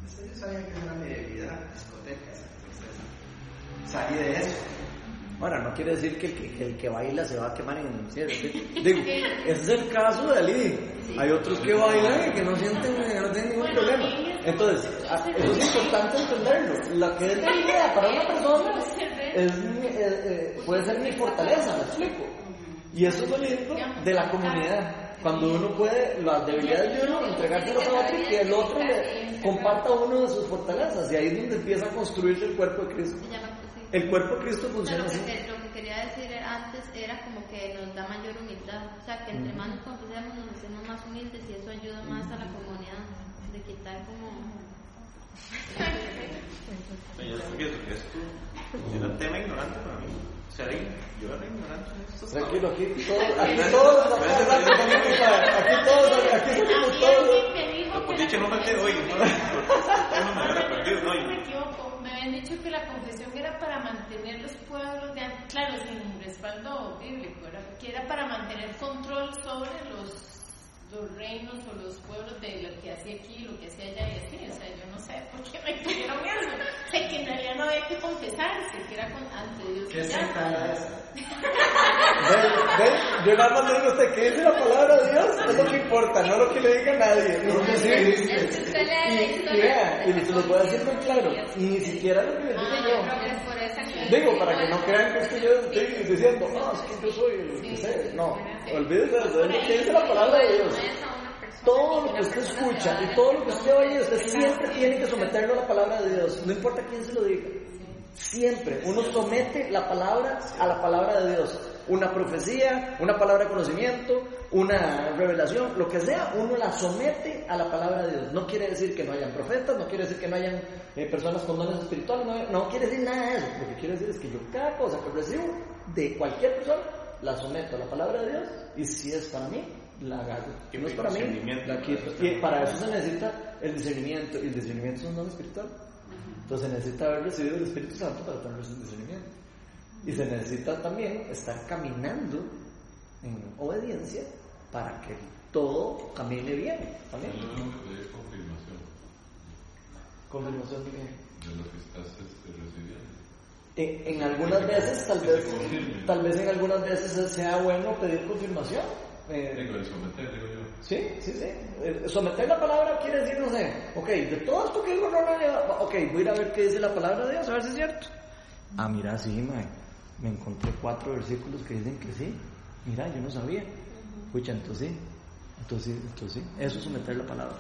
Yo sabía que esa era mi debilidad, discotecas. Entonces, salí de eso. Ahora, no quiere decir que el que, el que baila se va a quemar en el infierno. Digo, ese es el caso de Ali. Hay otros que bailan y que no sienten, no tienen ningún problema. Entonces, ah, eso es importante entenderlo. La que es debilidad para una persona es, eh, eh, puede ser mi fortaleza, me explico. Y eso es lo lindo de la comunidad. Cuando uno puede, las debilidades de uno, entregárselas a otro y que el otro le comparta uno de sus fortalezas. Y ahí es donde empieza a construirse el cuerpo de Cristo. El cuerpo de Cristo funciona así. Lo que quería decir antes era como que nos da mayor humildad. O sea, que entre más nos confesemos, nos hacemos más humildes y eso ayuda más a la comunidad. De quitar como. Yo pienso que esto es un tema ignorante para mí. O sea, yo era ignorante Tranquilo, aquí todos, aquí todos, aquí todos, aquí todos. Perdido, no. Yo me equivoco habían dicho que la confesión era para mantener los pueblos de claro, sin respaldo bíblico, era, que era para mantener control sobre los los reinos o los pueblos de lo que hacía aquí, lo que hacía allá y así. O sea, yo no sé por qué me pidieron eso. Sé que en realidad no había que confesarse, que era con, ante Dios. ¿Qué secta era esa? Yo nada más le digo a usted que dice la palabra de Dios, es lo que importa, no lo que le diga nadie. No, sí, y, y, y se lo voy a decir muy claro, y ni siquiera lo que le digo yo. Digo, para que no crean que es que yo estoy diciendo, no, es que yo soy el que sé. No, olvídese de lo que dice la palabra de Dios. Todo lo que usted escucha y todo lo que usted oye, usted siempre tiene que someterlo a la palabra de Dios, no importa quién se lo diga. Siempre uno somete la palabra a la palabra de Dios. Una profecía, una palabra de conocimiento, una revelación, lo que sea, uno la somete a la palabra de Dios. No quiere decir que no hayan profetas, no quiere decir que no hayan eh, personas con dones espirituales, no, no, quiere decir nada de eso. Lo que quiere decir es que yo cada cosa que recibo de cualquier persona la someto a la palabra de Dios y si es para mí, la hago. Si no es para mí, la quito. Y para eso se necesita el discernimiento. Y el discernimiento es un don espiritual. Entonces se necesita haber recibido el Espíritu Santo para tener ese discernimiento. Y se necesita también estar caminando en obediencia para que todo camine bien. ¿También? confirmación. ¿Confirmación de qué? De lo que estás este, recibiendo. En, en, algunas veces, tal vez, tal vez en algunas veces sea bueno pedir confirmación. Eh, digo, el someter, digo yo. Sí, sí, sí. Eh, someter la palabra quiere decir, no sé, ok, de todo esto que digo, no, no, ok, voy a ir a ver qué dice la palabra de Dios, a ver si es cierto. Ah, mira, sí, mae, me encontré cuatro versículos que dicen que sí. Mira, yo no sabía. Escucha, entonces sí, entonces, entonces sí, eso es someter la palabra.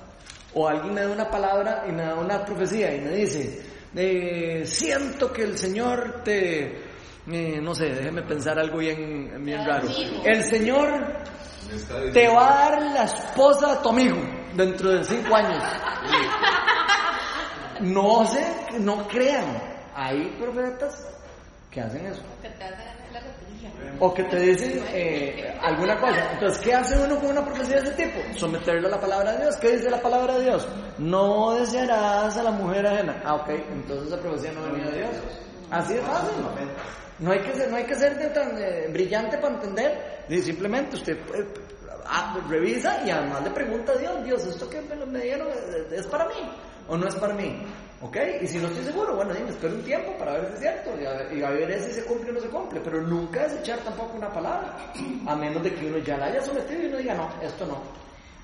O alguien me da una palabra y me da una profecía y me dice, eh, siento que el Señor te, eh, no sé, déjeme pensar algo bien, bien raro. El Señor te va a dar la esposa a tu amigo dentro de cinco años. No sé, no crean. Hay profetas que hacen eso. O que te dicen eh, alguna cosa. Entonces, ¿qué hace uno con una profecía de ese tipo? Someterlo a la palabra de Dios. ¿Qué dice la palabra de Dios? No desearás a la mujer ajena. Ah, ok. Entonces esa profecía no venía de Dios. Así es fácil. No hay que ser, no hay que ser tan eh, brillante para entender. Simplemente usted ah, revisa y además le pregunta a Dios, Dios, ¿esto que me dieron es para mí o no es para mí? ¿Ok? Y si no estoy seguro, bueno, dime, espero un tiempo para ver si es cierto y a, ver si se cumple o no se cumple, pero nunca desechar tampoco una palabra, a menos de que uno ya la haya sometido y uno diga, no, esto no.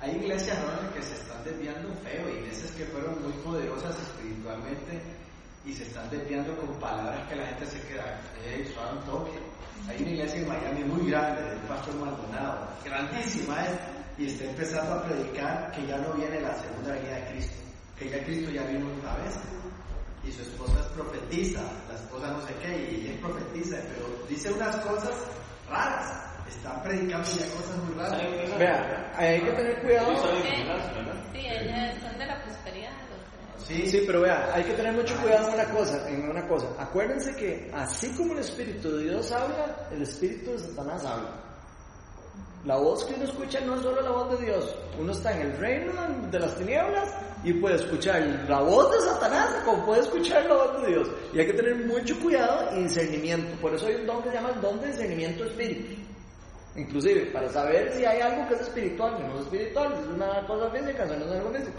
Hay iglesias ¿no? que se están desviando feo, iglesias que fueron muy poderosas espiritualmente y se están desviando con palabras que la gente se queda, eh, suave un toque. Hay una iglesia en Miami muy grande, del pastor Maldonado, grandísima es, y está empezando a predicar que ya no viene la segunda venida de Cristo que ya Cristo ya vino una vez y su esposa es profetiza, la esposa no sé qué, y ella es profetiza, pero dice unas cosas raras. Están predicando ya cosas muy raras. Vea, hay que tener cuidado. Sí, ella es de la prosperidad. Sí, sí, pero vea, hay que tener mucho cuidado en una cosa, en una cosa. Acuérdense que así como el Espíritu de Dios habla, el Espíritu de Satanás habla. La voz que uno escucha no es solo la voz de Dios. Uno está en el reino de las tinieblas y puede escuchar la voz de Satanás como puede escuchar la voz de Dios. Y hay que tener mucho cuidado y discernimiento. Por eso hay un don que se llama el don de discernimiento espíritu. Inclusive, para saber si hay algo que es espiritual, no es espiritual, es una cosa física, si no es algo físico.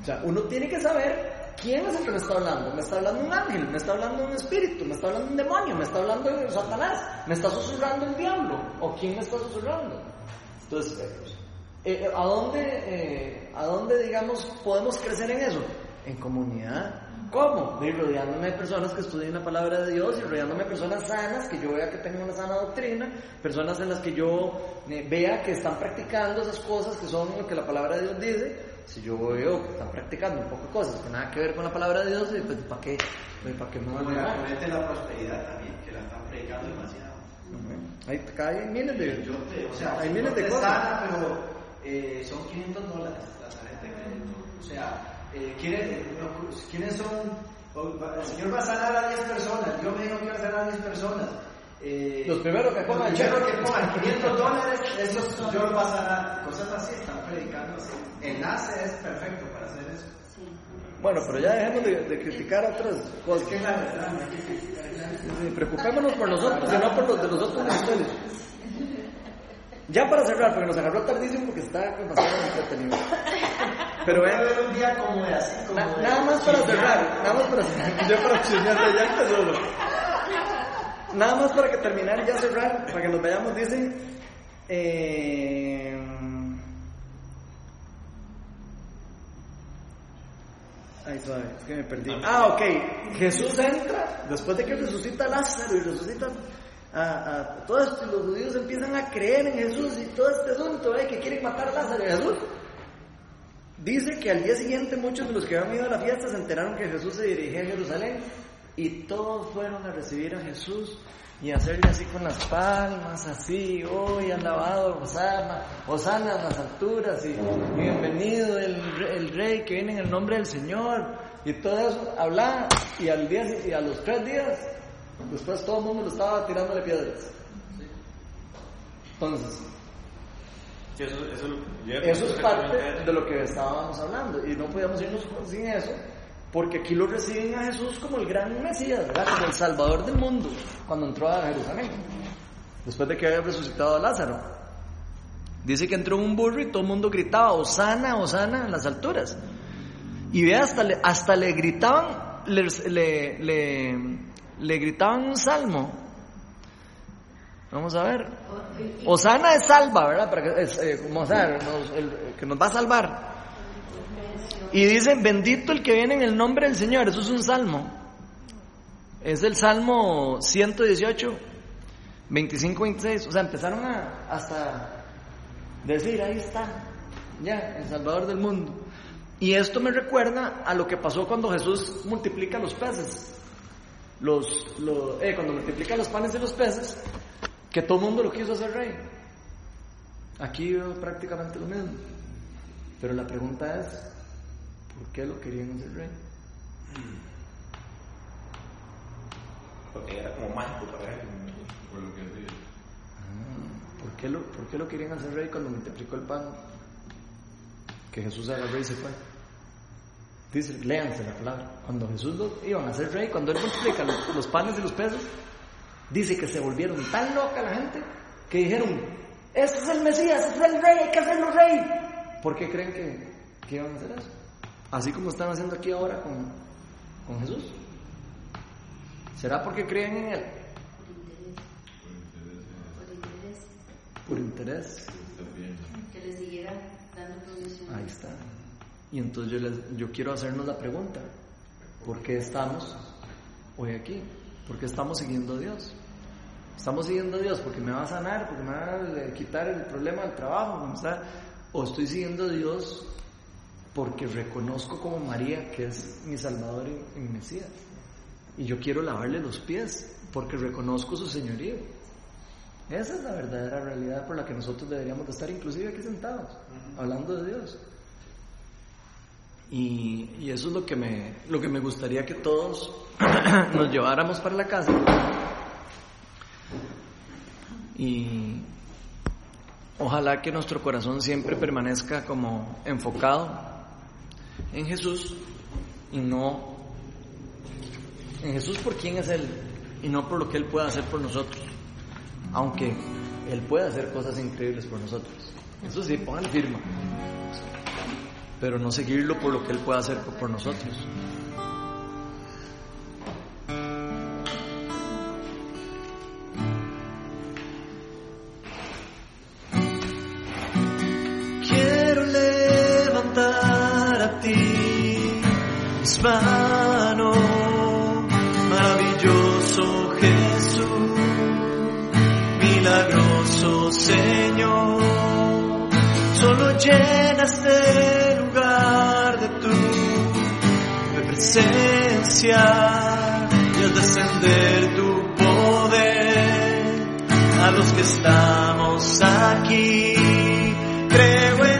O sea, uno tiene que saber quién es el que me está hablando. Me está hablando un ángel, me está hablando un espíritu, me está hablando un demonio, me está hablando Satanás, me está susurrando el diablo. ¿O quién me está susurrando? Entonces, eh, ¿a, dónde, eh, ¿a dónde, digamos, podemos crecer en eso? En comunidad. ¿Cómo? De rodeándome de personas que estudien la palabra de Dios y rodeándome de personas sanas, que yo vea que tengan una sana doctrina, personas en las que yo eh, vea que están practicando esas cosas que son lo que la palabra de Dios dice. Si yo veo que están practicando un poco de cosas que nada que ver con la palabra de Dios, pues ¿para qué? ¿Para qué me voy a la prosperidad también, que la están predicando demasiado. Hay, hay miles de, o sea, hay miles de cosas. pero eh, son 500 dólares la tarjeta de crédito. O sea, eh, ¿quiénes, son? El Señor va a sanar a 10 personas. Yo me dijo que va a sanar a 10 personas. Eh, los primeros que pongan, los primeros que pongan 500 dólares, esos Dios va a sanar. Cosas así, están predicando así. Enlace es perfecto para hacer eso. Bueno, pero ya dejemos de, criticar otras cosas. que es la verdad, no hay que criticar. preocupémonos por nosotros y no por los de los otros ustedes. Ya para cerrar, porque nos agarró tardísimo porque está bastante entretenido. Pero vean, un día como de así, como nada más para cerrar, nada más para cerrar, yo para chismear ya solo. Nada más para que terminar y ya cerrar, para que nos veamos, dicen, eh, Ay, suave, es que me perdí. Ah, ok. Jesús entra, después de que resucita a Lázaro y resucita a, todo esto, y los judíos empiezan a creer en Jesús y todo este asunto, ¿eh? que quieren matar a Lázaro y Jesús. Dice que al día siguiente muchos de los que habían ido a la fiesta se enteraron que Jesús se dirigía a Jerusalén y todos fueron a recibir a Jesús y hacerle así con las palmas, así, hoy alabado, Osana, Osana en las alturas, y, bienvenido el, el, rey que viene en el nombre del Señor, y todo eso, hablar, y al día, y a los tres días, después todo el mundo lo estaba tirándole piedras. Entonces, eso, es parte de lo que estábamos hablando, y no podíamos irnos sin eso, porque aquí lo reciben a Jesús como el gran Mesías, ¿verdad? Como el Salvador del mundo, cuando entró a Jerusalén, después de que había resucitado a Lázaro. Dice que entró un burro y todo el mundo gritaba, Osana, Osana, en las alturas. Y ve, hasta le, hasta le gritaban, le, le, le, gritaban un salmo. Vamos a ver. Osana es salva, ¿verdad? Que, es, eh, como, que nos va a salvar. Y dicen, bendito el que viene en el nombre del Señor. Eso es un salmo. Es el Salmo 118, 25, 26. O sea, empezaron a hasta decir, ahí está, ya, el Salvador del mundo. Y esto me recuerda a lo que pasó cuando Jesús multiplica los peces. Los, eh, cuando multiplica los panes y los peces, que todo el mundo lo quiso hacer rey. Aquí veo prácticamente lo mismo. Pero la pregunta es, ¿Por qué lo querían hacer rey? Porque era como mágico para él. Por lo que hacía. Ah, ¿por, qué lo, ¿Por qué lo querían hacer rey cuando multiplicó el pan? Que Jesús era rey y se fue. Dice, léanse la palabra. Cuando Jesús lo iban a hacer rey, cuando él multiplica los, los panes y los peces, dice que se volvieron tan loca la gente que dijeron, ese es el Mesías, ese es el rey, hay que hacerlo rey. ¿Por qué creen que, que iban a hacer eso? Así como están haciendo aquí ahora con, con Jesús. ¿Será porque creen en Él? Por interés. Por interés. Que les siguiera dando provisión. Ahí está. Y entonces yo, les, yo quiero hacernos la pregunta, ¿por qué estamos hoy aquí? ¿Por qué estamos siguiendo a Dios? ¿Estamos siguiendo a Dios porque me va a sanar, porque me va a quitar el problema del trabajo? ¿O estoy siguiendo a Dios porque reconozco como María que es mi Salvador y mi Mesías? Y yo quiero lavarle los pies porque reconozco su señorío. Esa es la verdadera realidad por la que nosotros deberíamos de estar inclusive aquí sentados, hablando de Dios. Y, eso es lo que, me, lo que me gustaría que todos nos lleváramos para la casa. Y ojalá que nuestro corazón siempre permanezca como enfocado en Jesús y no en Jesús por quién es Él y no por lo que Él puede hacer por nosotros. Aunque Él puede hacer cosas increíbles por nosotros. Eso sí, póngale firma. Pero no seguirlo por lo que Él puede hacer por nosotros. Quiero levantar a ti mis manos, maravilloso Jesús, milagroso Señor, solo llena este presencia y al descender tu poder a los que estamos aquí. Creo en